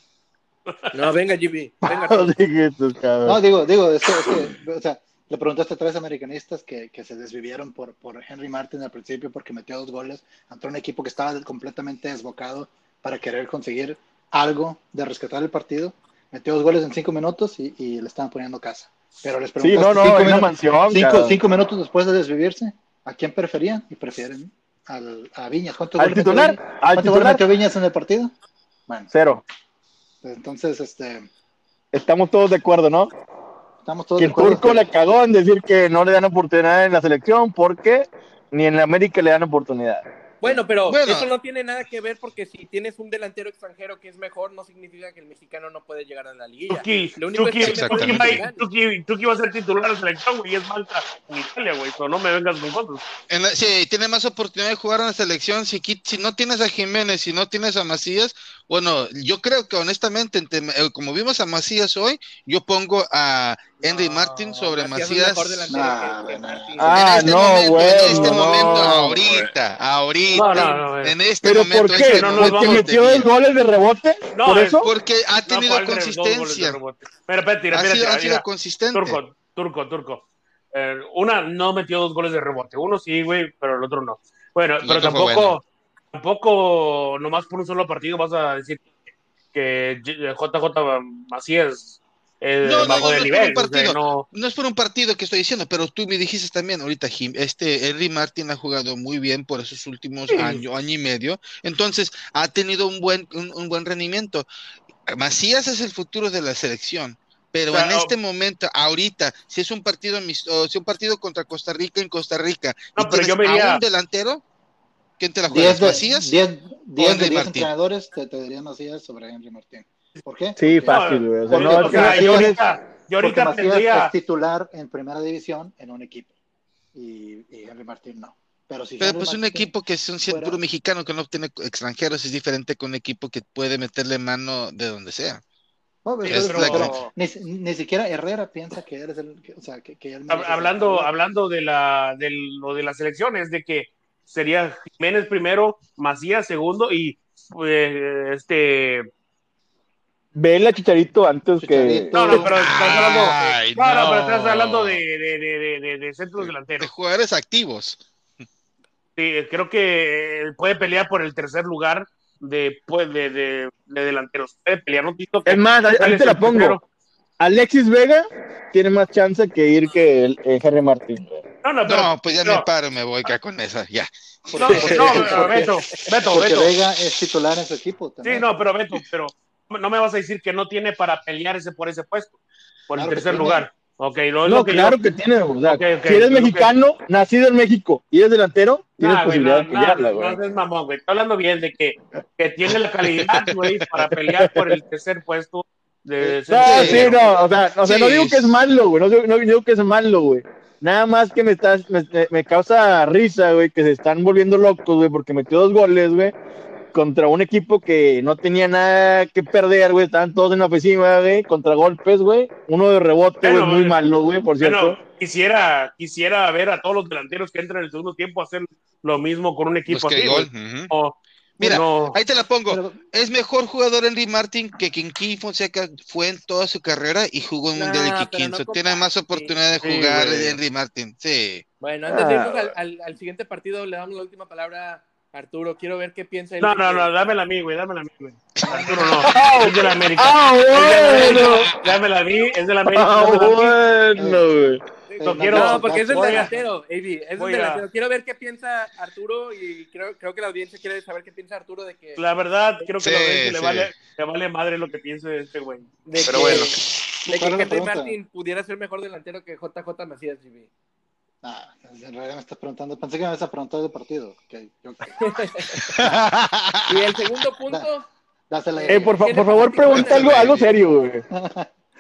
No, venga, GB. Venga. No, digo, digo, es que, es que, o sea, le preguntaste a tres americanistas que, que se desvivieron por, por Henry Martin al principio porque metió dos goles ante un equipo que estaba completamente desbocado para querer conseguir algo de rescatar el partido. Metió dos goles en cinco minutos y, y le estaban poniendo casa. Pero les Sí, preguntaste no, no, cinco, es una minu- mansión. cinco, minutos después de desvivirse, ¿a quién preferían? Y prefieren al, a Viñas. ¿Cuántos ¿Al metió titular? Viñas? ¿Al ¿Cuántos goles titular? metió Viñas en el partido? Bueno, Cero. pues entonces, este, Estamos todos de acuerdo, ¿no? estamos todos Que de el acuerdo Turco que- le cagó en decir que no le dan oportunidad en la selección porque ni en la América le dan oportunidad. Bueno, pero Bueno. eso no tiene nada que ver porque si tienes un delantero extranjero que es mejor, no significa que el mexicano no puede llegar a la liguilla. Tuki, Lo único Tuki, es que Tuki, va- Tuki- Tuki va a ser titular de la selección, güey, y es Malta en Italia, güey, so no me vengas con cosas. En la- sí, tiene más oportunidad de jugar en la selección. Si, si no tienes a Jiménez, si no tienes a Macías, bueno, yo creo que honestamente, entre- eh, como vimos a Macías hoy, yo pongo a Henry No, Martin sobre Macías Nah, que- que. Ah, en este no, momento, güey, en este no, momento, ahorita, ahorita, No, no, no, güey. en este ¿Pero momento. por qué? este no nos ¿Porque momento vamos metió dos goles de rebote? No, ¿Por es- eso? Porque ha tenido ¿cuál de- dos goles de consistencia. Pero espérate, mira, Ha mira, sido, ha mira, sido consistente. Turco, turco, turco. Eh, una no metió dos goles de rebote. Uno sí, güey, pero el otro no. Bueno, El pero tampoco, bueno. tampoco, nomás por un solo partido vas a decir que JJ Macías es No, no, bajo no, de no, nivel. por un o sea, partido. no- No es por un partido que estoy diciendo, pero tú me dijiste también ahorita, Jim, este Henry Martin ha jugado muy bien por esos últimos Sí. año, año y medio, entonces ha tenido un buen, un, un buen rendimiento. Macías es el futuro de la selección, pero O sea, en este momento, ahorita, si es un partido amistoso, si es un partido contra Costa Rica en Costa Rica, No, y pero tienes yo me a un delantero, ¿quién te la juega? 10 de, ¿Macías? 10, 10 Henry de 10 Martín? entrenadores te, te dirían Macías sobre Henry Martín. ¿Por qué? Sí, fácil, güey. O sea, no, o sea, yo ahorita, yo porque ahorita Macías tendría. es titular en primera división en un equipo y, y Henry Martín no. Pero si Pero pues un equipo que es un cien- fuera- puro mexicano que no tiene extranjeros es diferente que un equipo que puede meterle mano de donde sea. No, pero- Es pero- ni, ni siquiera Herrera piensa que él es el, que- o sea, que, que él Hablando, titular. hablando de la, de lo de las elecciones, de que sería Jiménez primero, Macías segundo y pues, este Vela Chicharito antes que. Chicharito. no, no, pero estás hablando, Ay, no, no, pero estás hablando de, de, de, de, de- de centros De delanteros. jugadores activos. Sí, creo que puede pelear por el tercer lugar de, pues, de, de, de delanteros. Puede pelear, no Tito, que Es más, ahí- te la pongo. primero. Alexis Vega tiene más chance que ir que el, eh, Henry Martín. No, no, pero, No, pues ya no, me paro, me voy acá con esa, ya. no, no, pero Beto, Beto, Porque Beto. Vega es titular en su equipo Sí, también. no, pero Beto, pero no me vas a decir que no tiene para pelear ese por ese puesto, por Claro el tercer lugar. Ok, no es No, lo que claro yo- que tiene. O sea, si eres es lo que- mexicano, nacido en México y eres delantero, tienes Nah, posibilidad no, de pelearla, no, güey. no seas mamón, güey. Estoy hablando bien de que, que tiene la calidad, güey, para pelear por el tercer puesto de No, Sí. no, o sea, o sea, no digo que es malo, güey, no, digo- no digo que es malo, güey. Nada más que me, estás, me- me causa risa, güey, que se están volviendo locos, güey, porque metió dos goles, güey, contra un equipo que no tenía nada que perder, güey, estaban todos en la ofensiva, güey, contra golpes, güey, uno de rebote, güey, muy malo, güey, por cierto. Bueno, quisiera, quisiera ver a todos los delanteros que entran en el segundo tiempo hacer lo mismo con un equipo así, gol. Mira, no. ahí te la pongo. Pero- Es mejor jugador Henry Martin que Kinky Fonseca fue en toda su carrera y jugó en No, Mundial de Kikín. no tiene más oportunidad de sí, jugar. Henry Martin. Sí. Bueno, antes de Ah. irnos al, al- al siguiente partido, le damos la última palabra a Arturo. Quiero ver qué piensa él. No, no, no, dámela a mí, güey, dámela a mí, güey. Arturo no, es de la América. ¡Ah, bueno! Dámela a mí, es de la América. ¡Ah, bueno, güey! Eh, quiero- No, porque es el delantero, AB. Es el delantero. Quiero ver qué piensa Arturo y creo, creo que la audiencia quiere saber qué piensa Arturo de que. La verdad, creo que Sí, la audiencia le, vale, le vale madre lo que piense de este güey. de Pero que- bueno. De que ¿Cuál es la Henry? Martin pudiera ser mejor delantero que JJ Macías, GB. Ah, en realidad me estás preguntando. Pensé que me ibas a preguntar del partido. Ok, yo- Y el segundo punto, Dásela ahí. Eh, por, fa- por favor, pregunta algo, algo serio, güey.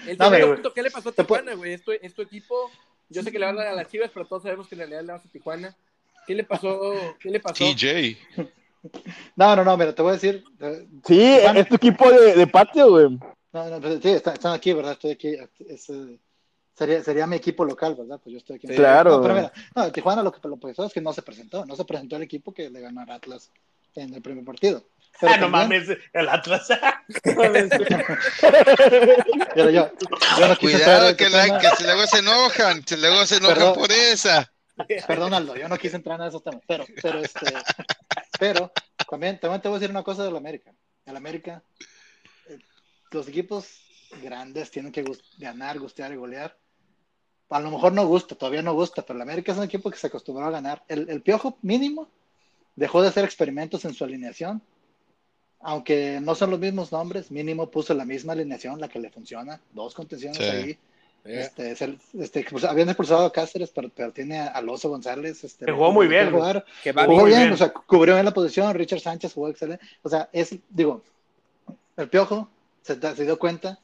el güey. punto, ¿qué le pasó a Tijuana, güey? Es tu, es tu equipo. Yo sé que le van a dar a las Chivas, pero todos sabemos que en realidad le vas a Tijuana. ¿Qué le pasó? ¿Qué le pasó? TJ. No, no, no, mira, te voy a decir. eh, Sí, Tijuana- es tu equipo de, de patio, güey. No, no, pero sí, están, están aquí, ¿verdad? Estoy aquí. es, eh, sería, sería mi equipo local, ¿verdad? Pues yo estoy aquí. en- Claro. No, pero mira, no, Tijuana lo que lo pasó es que no se presentó. No se presentó el equipo que le ganó al Atlas en el primer partido. Pero Ah, no también- mames, el Atlas. Pero yo, yo no quise Cuidado que, la- si luego se enojan, si luego se enojan Perdón. por esa. Perdón, Aldo, yo no quise entrar en esos temas. Pero, pero, este, pero también, también te voy a decir una cosa del América. El América, eh, los equipos grandes tienen que ganar, gustear y golear. A lo mejor no gusta, todavía no gusta, pero el América es un equipo que se acostumbró a ganar. El, el Piojo mínimo dejó de hacer experimentos en su alineación. Aunque no son los mismos nombres, mínimo puso la misma alineación, la que le funciona. Dos contenciones Sí. ahí. Este, este, pues, habían expulsado a Cáceres, pero, pero tiene a Alonso González. Este, Que jugó muy bien, jugar. Que va Jugó muy bien, bien. o sea, cubrió bien la posición. Richard Sánchez jugó excelente. O sea, es, digo, el Piojo se dio cuenta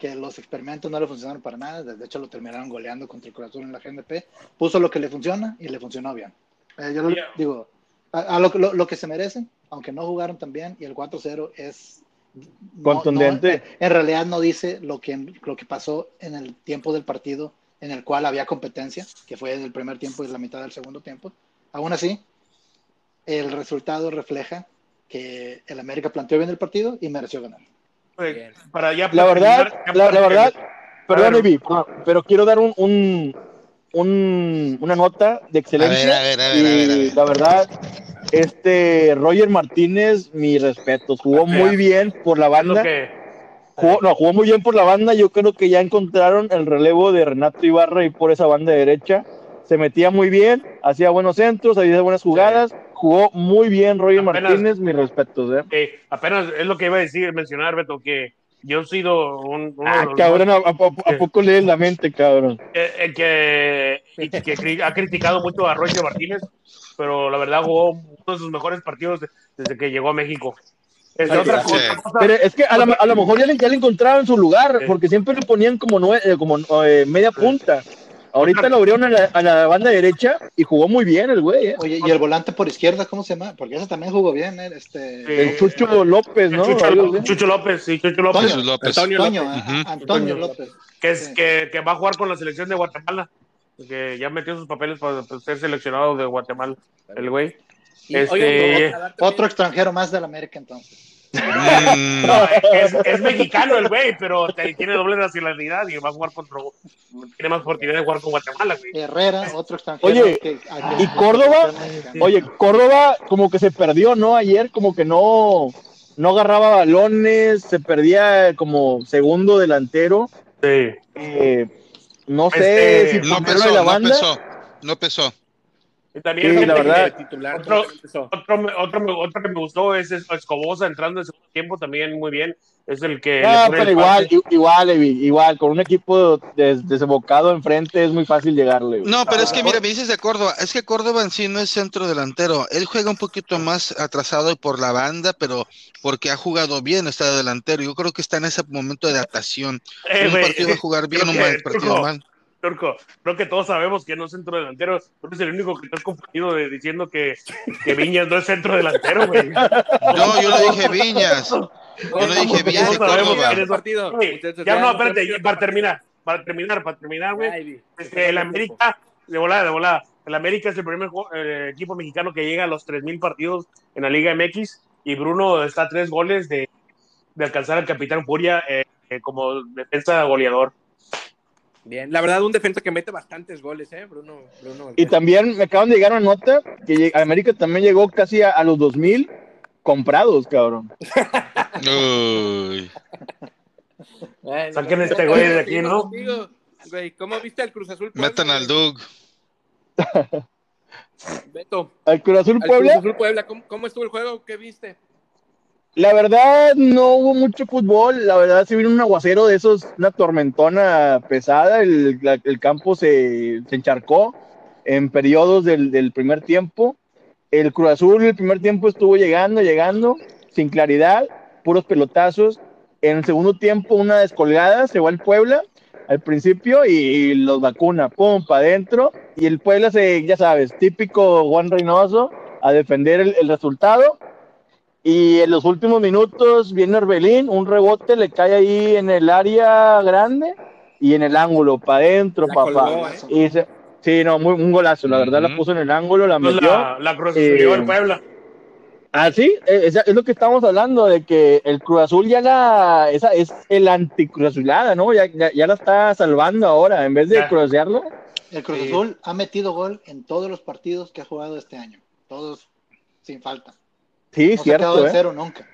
que los experimentos no le funcionaron para nada. De hecho, lo terminaron goleando contra el Azul en la GNP. Puso lo que le funciona y le funcionó bien. Eh, yo lo- Yeah. digo, a, a lo, lo- lo que se merecen, aunque no jugaron tan bien, y el 4-0 es no- Contundente. no- en realidad no dice lo que, lo que pasó en el tiempo del partido en el cual había competencia, que fue en el primer tiempo y la mitad del segundo tiempo. Aún así, el resultado refleja que el América planteó bien el partido y mereció ganar. Güey, Para ya La verdad, terminar, la, verdad, perdón, ver. Evi, pero quiero dar un, un, un- una nota de excelencia. A ver, a ver, y. La verdad, este Roger Martínez, mi respeto, jugó muy bien por la banda. Jugó, no, jugó muy bien por la banda. Yo creo que ya encontraron el relevo de Renato Ibarra y por esa banda derecha. Se metía muy bien, hacía buenos centros, hacía buenas jugadas. Jugó muy bien Roger Apenas- Martínez, mis respetos. ¿eh? apenas es lo que iba a decir, mencionar, Beto, que yo he sido un, Ah, los cabrón, ¿a, a- a poco lees la mente, cabrón? eh, que, ha criticado mucho a Roger Martínez, pero la verdad jugó uno de sus mejores partidos de- desde que llegó a México. Sí, otra sí. cosa, otra cosa- Pero es que a, la- a lo mejor ya le, ya le encontraron su lugar, Sí. porque siempre le ponían como, nue- eh, como eh, media punta. Ahorita lo abrieron a la, a la banda derecha y jugó muy bien el güey, ¿eh? Oye, y el volante por izquierda, ¿cómo se llama? Porque ese también jugó bien, ¿eh? Este. El Chucho López, ¿no? Chucho, así. Chucho López, sí, Chucho López. López. Antonio López. Antonio Toño. López. que, es, Sí. que, que va a jugar con la selección de Guatemala. Que ya metió sus papeles para ser seleccionado de Guatemala, el güey. Este- oye, también- Otro extranjero más del América, entonces. Mm, No, es, es mexicano el güey, pero te- tiene doble nacionalidad y va a jugar contra. Tiene más oportunidad de jugar con Guatemala, güey. Herrera, otro extranjero. Oye, que- a que- ¿y Córdoba? Oye, Córdoba como que se perdió, ¿no? Ayer como que no, no agarraba balones, se perdía como segundo delantero. Sí. Eh, no sé Este, si no pesó, de la no pesó, no pesó. Y también Sí, la que verdad. titular, Otro- no. Otro, otro, otro que me gustó es es- Escobosa entrando en segundo tiempo también muy bien. Es el que. Ah, pone pero el igual, pase. igual, Evi, igual, con un equipo des- desembocado enfrente es muy fácil llegarle. No, pero es que Ah, mira, me dices de Córdoba, es que Córdoba en sí no es centro delantero, él juega un poquito más atrasado por la banda, pero porque ha jugado bien, está delantero, yo creo que está en ese momento de adaptación, Eh, un partido va a jugar bien, un partido mal. Turco, creo que todos sabemos que no es centro delantero. Tú eres el único que estás confundido de diciendo que, que Viñas no es centro delantero, güey. No, yo no dije Viñas, yo no dije Viñas y Córdoba. partido. Ya no, espérate, ya para terminar, para terminar, para terminar, güey. Este, el América, de volada, de volada. El América es el primer eh, equipo mexicano que llega a los 3.000 partidos en la Liga MX y Bruno está a tres goles de, de alcanzar al Capitán Furia eh, eh, como defensa goleador. Bien, la verdad, un defensa que mete bastantes goles, ¿eh? Bruno. Bruno Y también me acaban de llegar una nota que América también llegó casi a, a los 2000 comprados, cabrón. Uy, Bueno, Saquen este güey de aquí, ¿no? contigo. Güey, ¿cómo viste al Cruz Azul? Puebla, metan al? Doug. Beto, Al Cruz Azul al Cruz Puebla, Azul Puebla, ¿cómo, cómo estuvo el juego? ¿Qué viste? La verdad no hubo mucho fútbol, la verdad se vino un aguacero de esos, una tormentona pesada, el, campo se, se encharcó en periodos del, primer tiempo. El Cruz Azul el primer tiempo estuvo llegando, llegando, sin claridad, puros pelotazos. En el segundo tiempo una descolgada, se va el Puebla al principio y los vacuna, pum, para adentro. Y el Puebla se, ya sabes, típico Juan Reynoso, a defender el resultado. Y en los últimos minutos viene Orbelín, un rebote le cae ahí en el área grande y en el ángulo, para adentro, papá. colgó, ¿eh? Y se- sí, no, muy, un golazo, la verdad la puso en el ángulo, la Pues metió. la, la Cruz Eh, Azul el Puebla. Ah, sí, eh, es, es lo que estamos hablando, de que el Cruz Azul ya la, esa es el anti-Cruz Azulada, ¿no? Ya, ya, ya la está salvando ahora, en vez de Ya. crucearlo. El Cruz Sí. Azul ha metido gol en todos los partidos que ha jugado este año. Todos sin falta. Sí, No se ha quedado cierto, en ¿eh? cero nunca.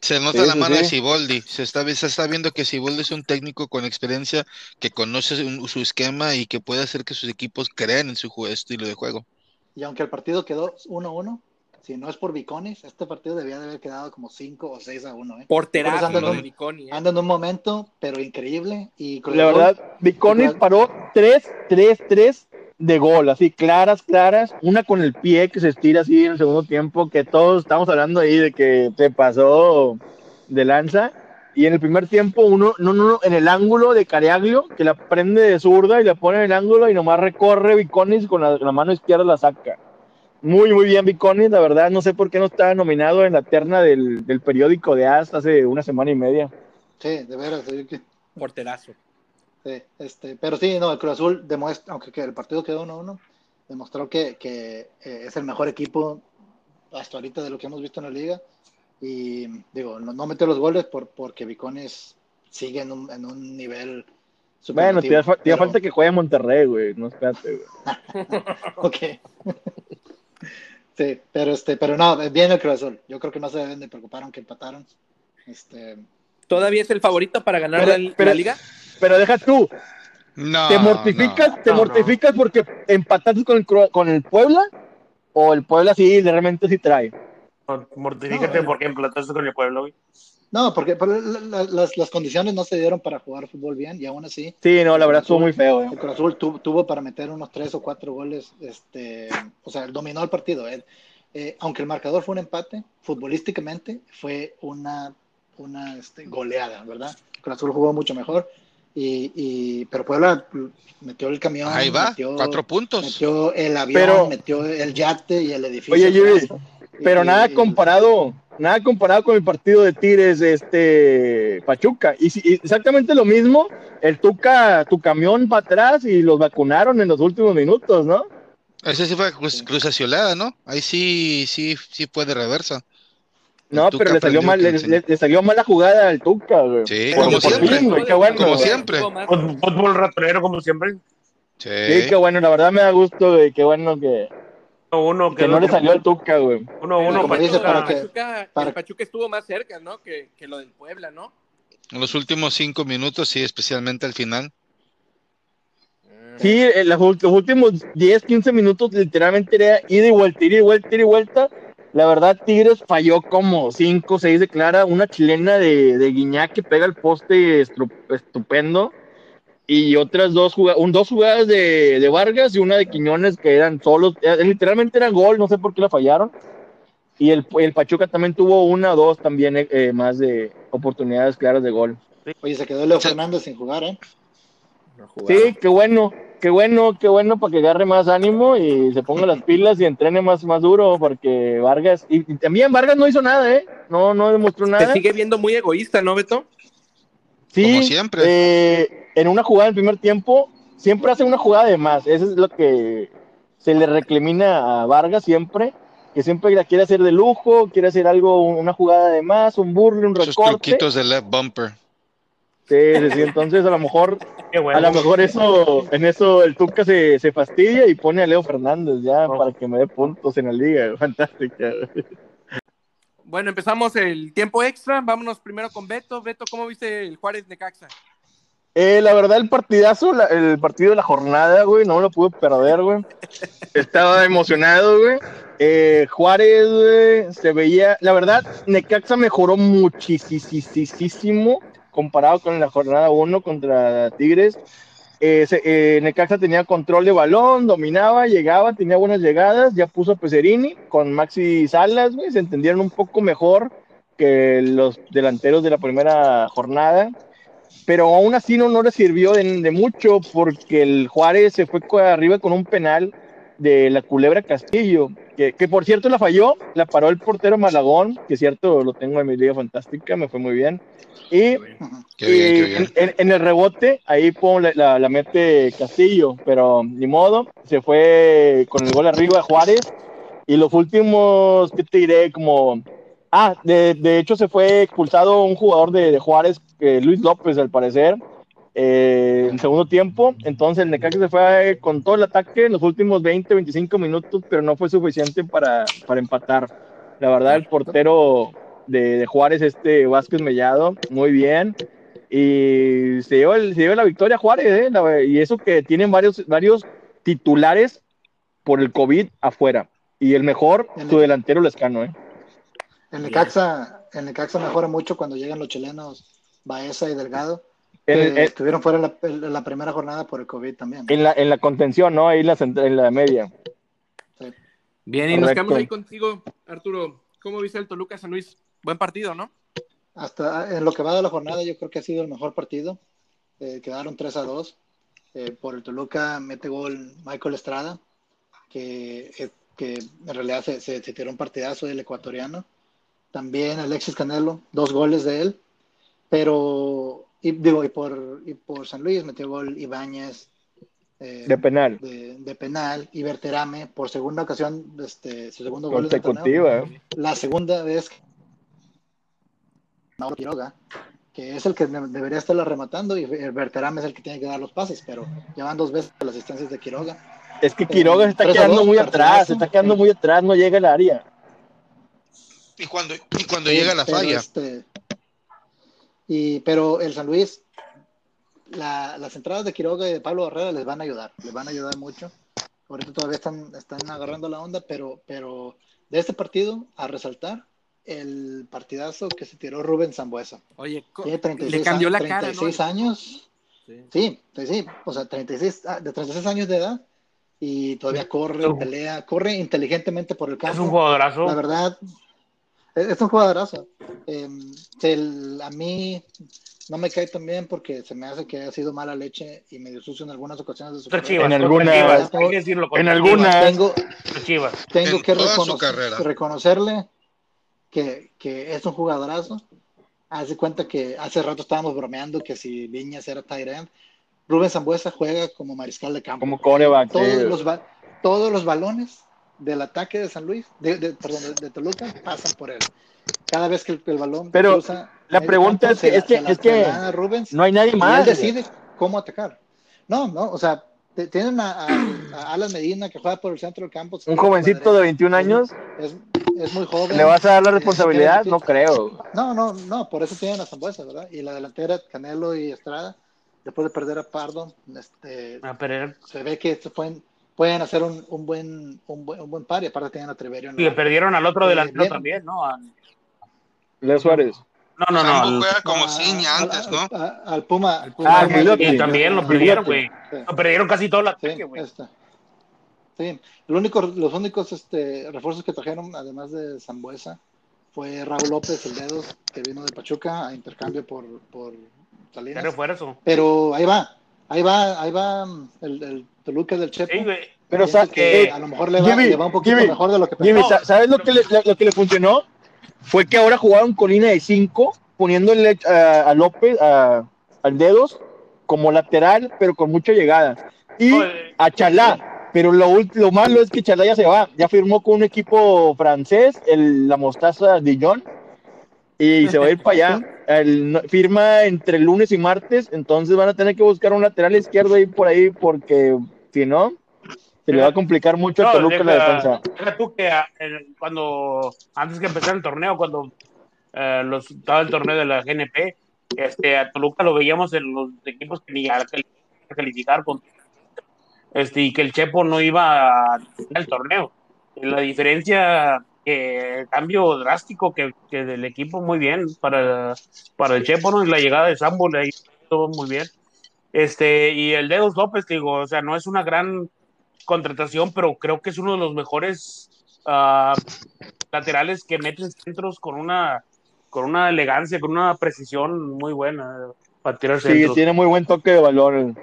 Se nota Sí, la sí, mano de sí. Siboldi. Se está, se está viendo que Siboldi es un técnico con experiencia que conoce un- su esquema y que puede hacer que sus equipos crean en su estilo de juego. Y aunque el partido quedó 1-1, si no es por Biconis, este partido debía de haber quedado como 5 o 6 a 1. ¿eh? Porterazo Por eso anda lo en de un- Biconi, ¿eh? Anda en un momento, pero increíble. Y La verdad, Cruz- paró 3, 3, 3 de gol, así claras, claras. Una con el pie que se estira así en el segundo tiempo, que todos estamos hablando ahí de que se pasó de lanza. Y en el primer tiempo, uno, no, no, en el ángulo de Cariaglio, que la prende de zurda y la pone en el ángulo y nomás recorre Viconis con la, la mano izquierda la saca. Muy, muy bien Viconis, la verdad, no sé por qué no estaba nominado en la terna del, del periódico de AS hace una semana y media. sí, de veras. que- Porterazo. Sí, este, pero sí, no, el Cruz Azul demuestra, aunque que el partido quedó 1-1, demostró que, que, eh, es el mejor equipo hasta ahorita de lo que hemos visto en la liga. Y digo, no, no metió los goles por, porque Bicones sigue en un, en un nivel Bueno, te da, fa- te da pero- falta que juegue en Monterrey, güey. No, espérate, güey. Ok. sí, pero este, pero no, bien el Cruz Azul. Yo creo que no se deben de preocupar aunque empataron. Este, ¿Todavía es el favorito para ganar Pero- la, pero- la liga? Pero deja tú, No. ¿te mortificas, no. te no, mortificas porque empataste con el, Cru- con el Puebla? ¿O el Puebla sí, realmente sí trae? Mortifícate No, porque emplataste con el pueblo, güey. no, porque pero la- la- las, las condiciones no se dieron para jugar fútbol bien y aún así Sí, no, la verdad estuvo muy feo, eh. el Cruz Azul tu- tuvo para meter unos tres o cuatro goles, este, o sea, dominó el partido. eh. Eh, aunque el marcador fue un empate, futbolísticamente fue una, una este, goleada, ¿verdad? El Cruz Azul jugó mucho mejor Y, y, pero Puebla metió el camión. Ahí va, metió, cuatro puntos. Metió el avión, Pero- metió el yate y el edificio. Oye, atrás. pero Y- nada y- comparado, nada comparado con el partido de Tigres, este Pachuca. Y, si- y exactamente lo mismo, el Tuca, tu camión para atrás y los vacunaron en los últimos minutos, ¿no? Ese sí fue cruz, cruzaciolada, ¿no? Ahí sí, sí, sí fue de reversa. No, Tuca pero le salió mal, que le, le- le salió mal la jugada al Tuca, güey. Sí, Por- como por siempre. fin, güey, qué bueno. Como siempre. Estuvo más- Fut- Fútbol ratonero, como siempre. Sí. Sí, qué bueno, la verdad me da gusto, güey, qué bueno que, Uno que no le salió al Tuca, güey. Uno, uno, Como dice, Pachuca. para que- Pachuca, para- el Pachuca estuvo más cerca, ¿no? Que, que lo del Puebla, ¿no? En los últimos cinco minutos, sí, especialmente al final. Sí, en los últimos 10, 15 minutos literalmente era ida y vuelta, ida y vuelta, ida y vuelta. La verdad, Tigres falló como 5, 6 de Clara, una chilena de, de Guiñac que pega el poste estupendo. Y otras dos, juga- un, dos jugadas de, de Vargas y una de Quiñones que eran solos. eh, Literalmente era gol, no sé por qué la fallaron. Y el, el Pachuca también tuvo una o dos también eh, eh, más de oportunidades claras de gol. Oye, se quedó Leo. Fernández sin jugar, ¿eh? Sí, qué bueno, qué bueno, qué bueno para que agarre más ánimo y se ponga las pilas y entrene más, más duro, porque Vargas, y, y también Vargas no hizo nada, ¿eh? No, no demostró Se nada. sigue viendo muy egoísta, ¿no, Beto? Sí, Como siempre. eh, en una jugada en el primer tiempo, siempre hace una jugada de más. Eso es lo que se le recrimina a Vargas siempre, que siempre la quiere hacer de lujo, quiere hacer algo, una jugada de más, un burle, un Esos recorte. truquitos de left bumper. Sí, sí, sí, entonces a lo mejor bueno. A lo mejor eso, en eso el Tuca se, se fastidia y pone a Leo Fernández ya Oh. para que me dé puntos en la liga. Fantástica. Bueno, empezamos el tiempo extra. Vámonos primero con Beto. Beto, ¿cómo viste el Juárez Necaxa? Eh, la verdad, el partidazo, la- el partido de la jornada, güey, no me lo pude perder, güey. Estaba emocionado, güey. Eh, Juárez, güey, se veía, la verdad, Necaxa mejoró muchísimo comparado con la jornada 1 contra Tigres. Eh, se- eh, Necaxa tenía control de balón, dominaba, llegaba, tenía buenas llegadas, ya puso a Peserini con Maxi Salas, güey, se entendieron un poco mejor que los delanteros de la primera jornada pero aún así no, no le sirvió de, de mucho porque el Juárez se fue arriba con un penal de la Culebra Castillo, que, que por cierto la falló, la paró el portero Malagón, que cierto lo tengo en mi liga fantástica, me fue muy bien. Y. Qué bien, y qué bien. En, en- en el rebote, ahí pon, la, la- la mete Castillo, pero ni modo, se fue con el gol arriba Juárez. Y los últimos, ¿qué te diré? Como. Ah, de, de hecho se fue expulsado un jugador de, de Juárez, eh, Luis López, al parecer, eh, en segundo tiempo. Entonces el Necaxa se fue con todo el ataque en los últimos 20, 25 minutos, pero no fue suficiente para, para empatar. La verdad, el portero de, de Juárez, este Vázquez Mellado, muy bien. Y se lleva, el- se lleva la victoria Juárez, ¿eh? La- y eso que tienen varios, varios titulares por el COVID afuera. Y el mejor, su delantero Lescano, ¿eh? El Necaxa, el Necaxa mejora mucho cuando llegan los chilenos Baeza y Delgado. Estuvieron fuera la, en la primera jornada por el COVID también. en la, en la contención, ¿no? Ahí en la, cent- en la media. Bien, y nos quedamos ahí contigo, Arturo. ¿Cómo viste el Toluca San Luis? Buen partido, ¿no? Hasta en lo que va de la jornada, yo creo que ha sido el mejor partido. Eh, quedaron 3 a 2. Eh, por el Toluca mete gol Michael Estrada, que, eh, que en realidad se, se, se tiró un partidazo del ecuatoriano. También Alexis Canelo, dos goles de él. Pero, y, digo, y por, y por San Luis metió gol Ibáñez. eh, De penal. de, de penal y Berterame por segunda ocasión, este, su segundo gol torneo Consecutiva, ¿eh? la segunda vez que Mauro Quiroga, que es el que de- debería estarla rematando y Berterame es el que tiene que dar los pases, pero ya van dos veces las asistencias de Quiroga. Es que Quiroga se está quedando dos, muy atrás, se está quedando muy atrás, no llega al área. Y cuando, y cuando Sí, llega la falla. este, y, pero el San Luis, la- las entradas de Quiroga y de Pablo Barrera les van a ayudar, les van a ayudar mucho. Ahorita todavía están, están agarrando la onda, pero, pero de este partido, a resaltar, el partidazo que se tiró Rubén Zambuesa. Oye, Tiene 36, le cambió la años, cara, 36 ¿no? años. Sí. Sí, sí, sí, o sea, 36, ah, de 36 años de edad y todavía corre, pelea, corre inteligentemente por el campo. Es un jugadorazo. La verdad, es, es un jugadorazo. Eh, el- a mí no me cae tan bien porque se me hace que ha sido mala leche y medio sucio en algunas ocasiones de su carrera. Chivas, En algunas- decirlo, contra en algunas- Tengo, Chivas. tengo En que reconocer- reconocerle que, que es un jugadorazo. Haz de cuenta que hace rato estábamos bromeando que si Viñas era tight end. Rubén Zambuesa juega como mariscal de campo. Como coreback. todos, sí. los, todos los balones del ataque de San Luis, de, de- perdón, de, de Toluca, pasan por él. Cada vez que el, el balón Pero cruza la pregunta campo, es que- se es que- se la- es que a Rubens No hay nadie y más. él decide cómo atacar. No, no, o sea, te- tienen a, a- a Alan Medina que juega por el centro del campo. Un jovencito de 21 años, Es, es muy joven. ¿le vas a dar la responsabilidad? No creo. No, no, no, por eso tienen a Zambuesa, ¿verdad? Y la delantera, Canelo y Estrada, después de perder a Pardo, este, A Pereira. se ve que estos pueden, pueden hacer un, un buen, un, buen, un buen par y aparte tienen a Treverio. le la- perdieron al otro Eh, delantero también, ¿no? Al- Leo Suárez. No, no, no. Sambo al- como a- ciña al- antes, ¿no? a- a- Al Puma. al Ah, Puma al Gigliotti. Y también lo Sí, perdieron, güey. sí. Lo perdieron casi todo el Sí, ataque, güey. está. Sí, lo único, los únicos este, refuerzos que trajeron, además de Zambuesa, fue Raúl López, el dedos, que vino de Pachuca a intercambio por, por Salinas. Pero fuera eso. Pero ahí va, ahí va, ahí va mm, el, el Toluca del Chepo. Sí, güey. Pero, Pienso sa- que eh, a lo mejor le va, Jimmy, le va un poquito Jimmy, mejor de lo que pensaba. sa- ¿sabes lo que, le, lo que le funcionó? Fue que ahora jugaron con línea de 5, poniéndole a, a López, a, al dedos, como lateral, pero con mucha llegada. Y eh, a Chalá. Pero lo, lo malo es que Chalá ya se va. Ya firmó con un equipo francés, el, la mostaza Dijon. Y se va a ir para allá. El- firma entre lunes y martes. Entonces van a tener que buscar un lateral izquierdo ahí por ahí, porque si no, se le va a complicar mucho a No, Toluca la deja, defensa. deja tú que ah, cuando, antes que empezara el torneo, cuando eh, los, estaba el torneo de la GNP, este, a Toluca lo veíamos en los equipos que ni a a calificar con este, y que el Chepo no iba a el torneo. La diferencia, que el cambio drástico que, que del equipo muy bien para, para el Chepo, ¿no? Y la llegada de Sambo le todo muy bien. Este, y el Dedos López, digo, o sea, no es una gran contratación, pero creo que es uno de los mejores ah, laterales que meten centros con una, con una elegancia, con una precisión muy buena para tirar Sí, centros. tiene muy buen toque de valor.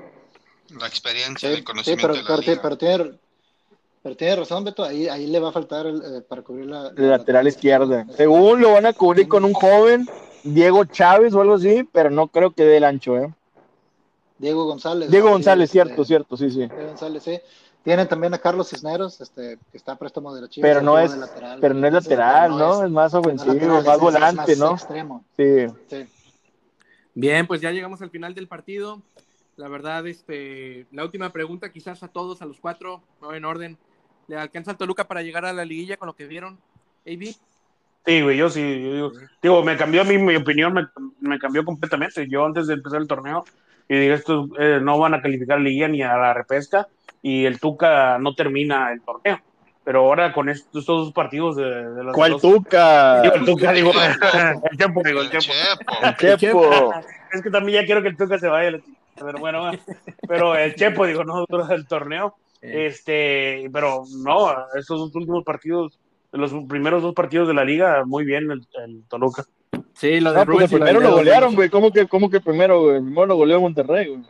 La experiencia, Sí, el sí, conocimiento pero, de la pero, liga. pero tiene, pero tiene razón, Beto. Ahí, ahí le va a faltar el, eh, para cubrir la, de lateral izquierda. Según lo van a cubrir con un joven, Diego Chávez o algo así, pero no creo que dé el ancho, ¿eh? Diego González. Diego sí, González, este, cierto, cierto, sí, sí. Diego González, sí. Tienen también a Carlos Cisneros, este, que está a préstamo de la Chivas. Pero no es, lateral. pero no es lateral, no ¿no? es- Es más no ofensivo, lateral, más es- volante, es más ¿no? extremo. Sí. Sí. Bien, pues ya llegamos al final del partido. La verdad, este, la última pregunta, quizás a todos, a los cuatro, no en orden. ¿Le alcanza al Toluca para llegar a la liguilla con lo que vieron? AB. Sí, güey, yo sí, yo digo, digo, me cambió a mí, mi opinión me, me cambió completamente. Yo antes de empezar el torneo, y dije, estos eh, no van a calificar a Liga ni a la repesca, y el Tuca no termina el torneo. Pero ahora con estos, estos dos partidos de, de las ¿Cuál dos- Tuca? Digo, el Tuca, digo, el Chepo, digo, el El Chepo. Es que también ya quiero que el Tuca se vaya, pero bueno, pero el Chepo, digo, no dura el torneo. Este, pero no, estos dos últimos partidos, los primeros dos partidos de la liga, muy bien el, el Toluca. Sí, lo de No, pues Rubens y lo primero lo golearon, güey. ¿Cómo que, cómo que primero, güey? Primero lo goleó Monterrey, güey.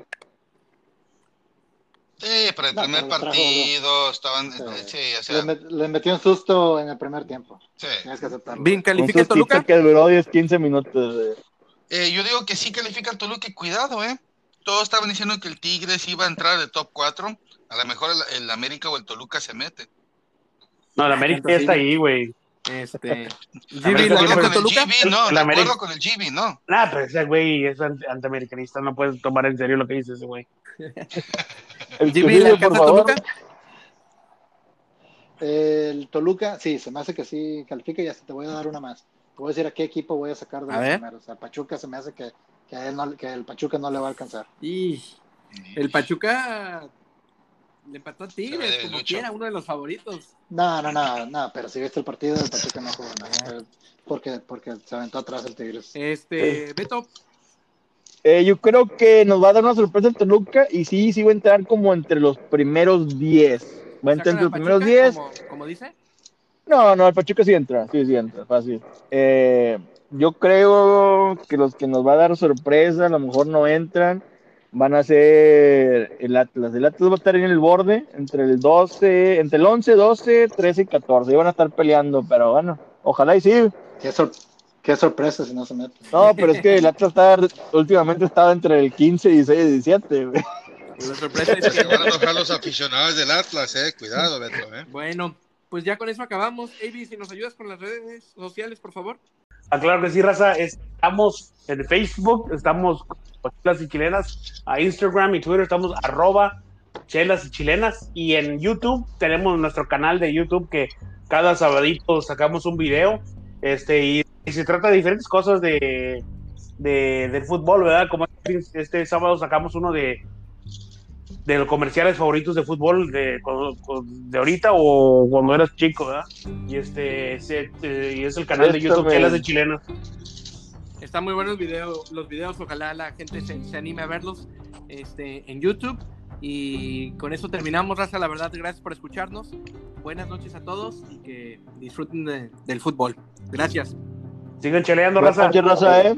Sí, pero el No, primer pero lo trajo, partido estaban. Sí. Sí, o Le, sea, met- le metió un susto en el primer tiempo. sí. Tienes que aceptarlo. Bien, ¿califica el Toluca? que duró 10, 15 minutos. Eh, yo digo que sí califica el Toluca y cuidado, ¿eh? Todos estaban diciendo que el Tigres iba a entrar de top 4. A lo mejor el, el América o el Toluca se mete. No, el América ya está ahí, güey. Este, De Jimmy, ¿le América acuerdo alcanza con al el? GB, no. El De América- acuerdo con el GB, no. Nah, pero ese güey es anti- antiamericanista, no puedes tomar en serio lo que dice ese güey. El Jimmy, Turillo, ¿le alcanza al Toluca? El Toluca, sí, se me hace que sí califica y hasta te voy a dar una más. Te voy a decir a qué equipo voy a sacar de A los ver. primeros. O sea, Pachuca se me hace que, que, a él no- que el Pachuca no le va a alcanzar. Y el Pachuca le empató a Tigres, como lucho. quiera, uno de los favoritos. No, no, no, no, pero si viste el partido, el Pachuca no jugó nada. Porque, porque se aventó atrás el Tigres. Este, Beto, Eh, yo creo que nos va a dar una sorpresa el Toluca y sí, sí va a entrar como entre los primeros 10. Va a entrar ¿sacan entre los a primeros Pachuca, 10. Como, como dice. No, no, el Pachuca sí entra, sí, sí entra, fácil. Eh, yo creo que los que nos va a dar sorpresa, a lo mejor no entran, van a ser el Atlas. El Atlas va a estar en el borde entre el 12, entre el 11, 12, 13 y 14. Y van a estar peleando, pero bueno, ojalá y sí. Qué, sor- qué sorpresa si no se mete. No, pero es que el Atlas está, últimamente estaba entre el 15, 16 y 17. güey. La sorpresa es Se van a que, enojar los aficionados del Atlas, eh. Cuidado, Beto, eh. bueno, pues ya con eso acabamos. Avi, si nos ayudas con las redes sociales, por favor. Ah, claro que sí, raza. Estamos en Facebook, estamos con chelas y chilenas, a Instagram y Twitter estamos arroba chelas y chilenas. Y en YouTube tenemos nuestro canal de YouTube que cada sabadito sacamos un video. Este, y, y se trata de diferentes cosas de, de, del fútbol, ¿verdad? Como este, este sábado sacamos uno de de los comerciales favoritos de fútbol de, de ahorita o cuando eras chico, ¿verdad? Y este, eh, y es el canal de YouTube Chelas de Chilenas. Están muy buenos video, los videos, ojalá la gente se, se anime a verlos este, en YouTube. Y con eso terminamos, Raza. La verdad, gracias por escucharnos. Buenas noches a todos y que disfruten de- del fútbol. Gracias. Sigan cheleando, raza. noches, raza, ¿eh?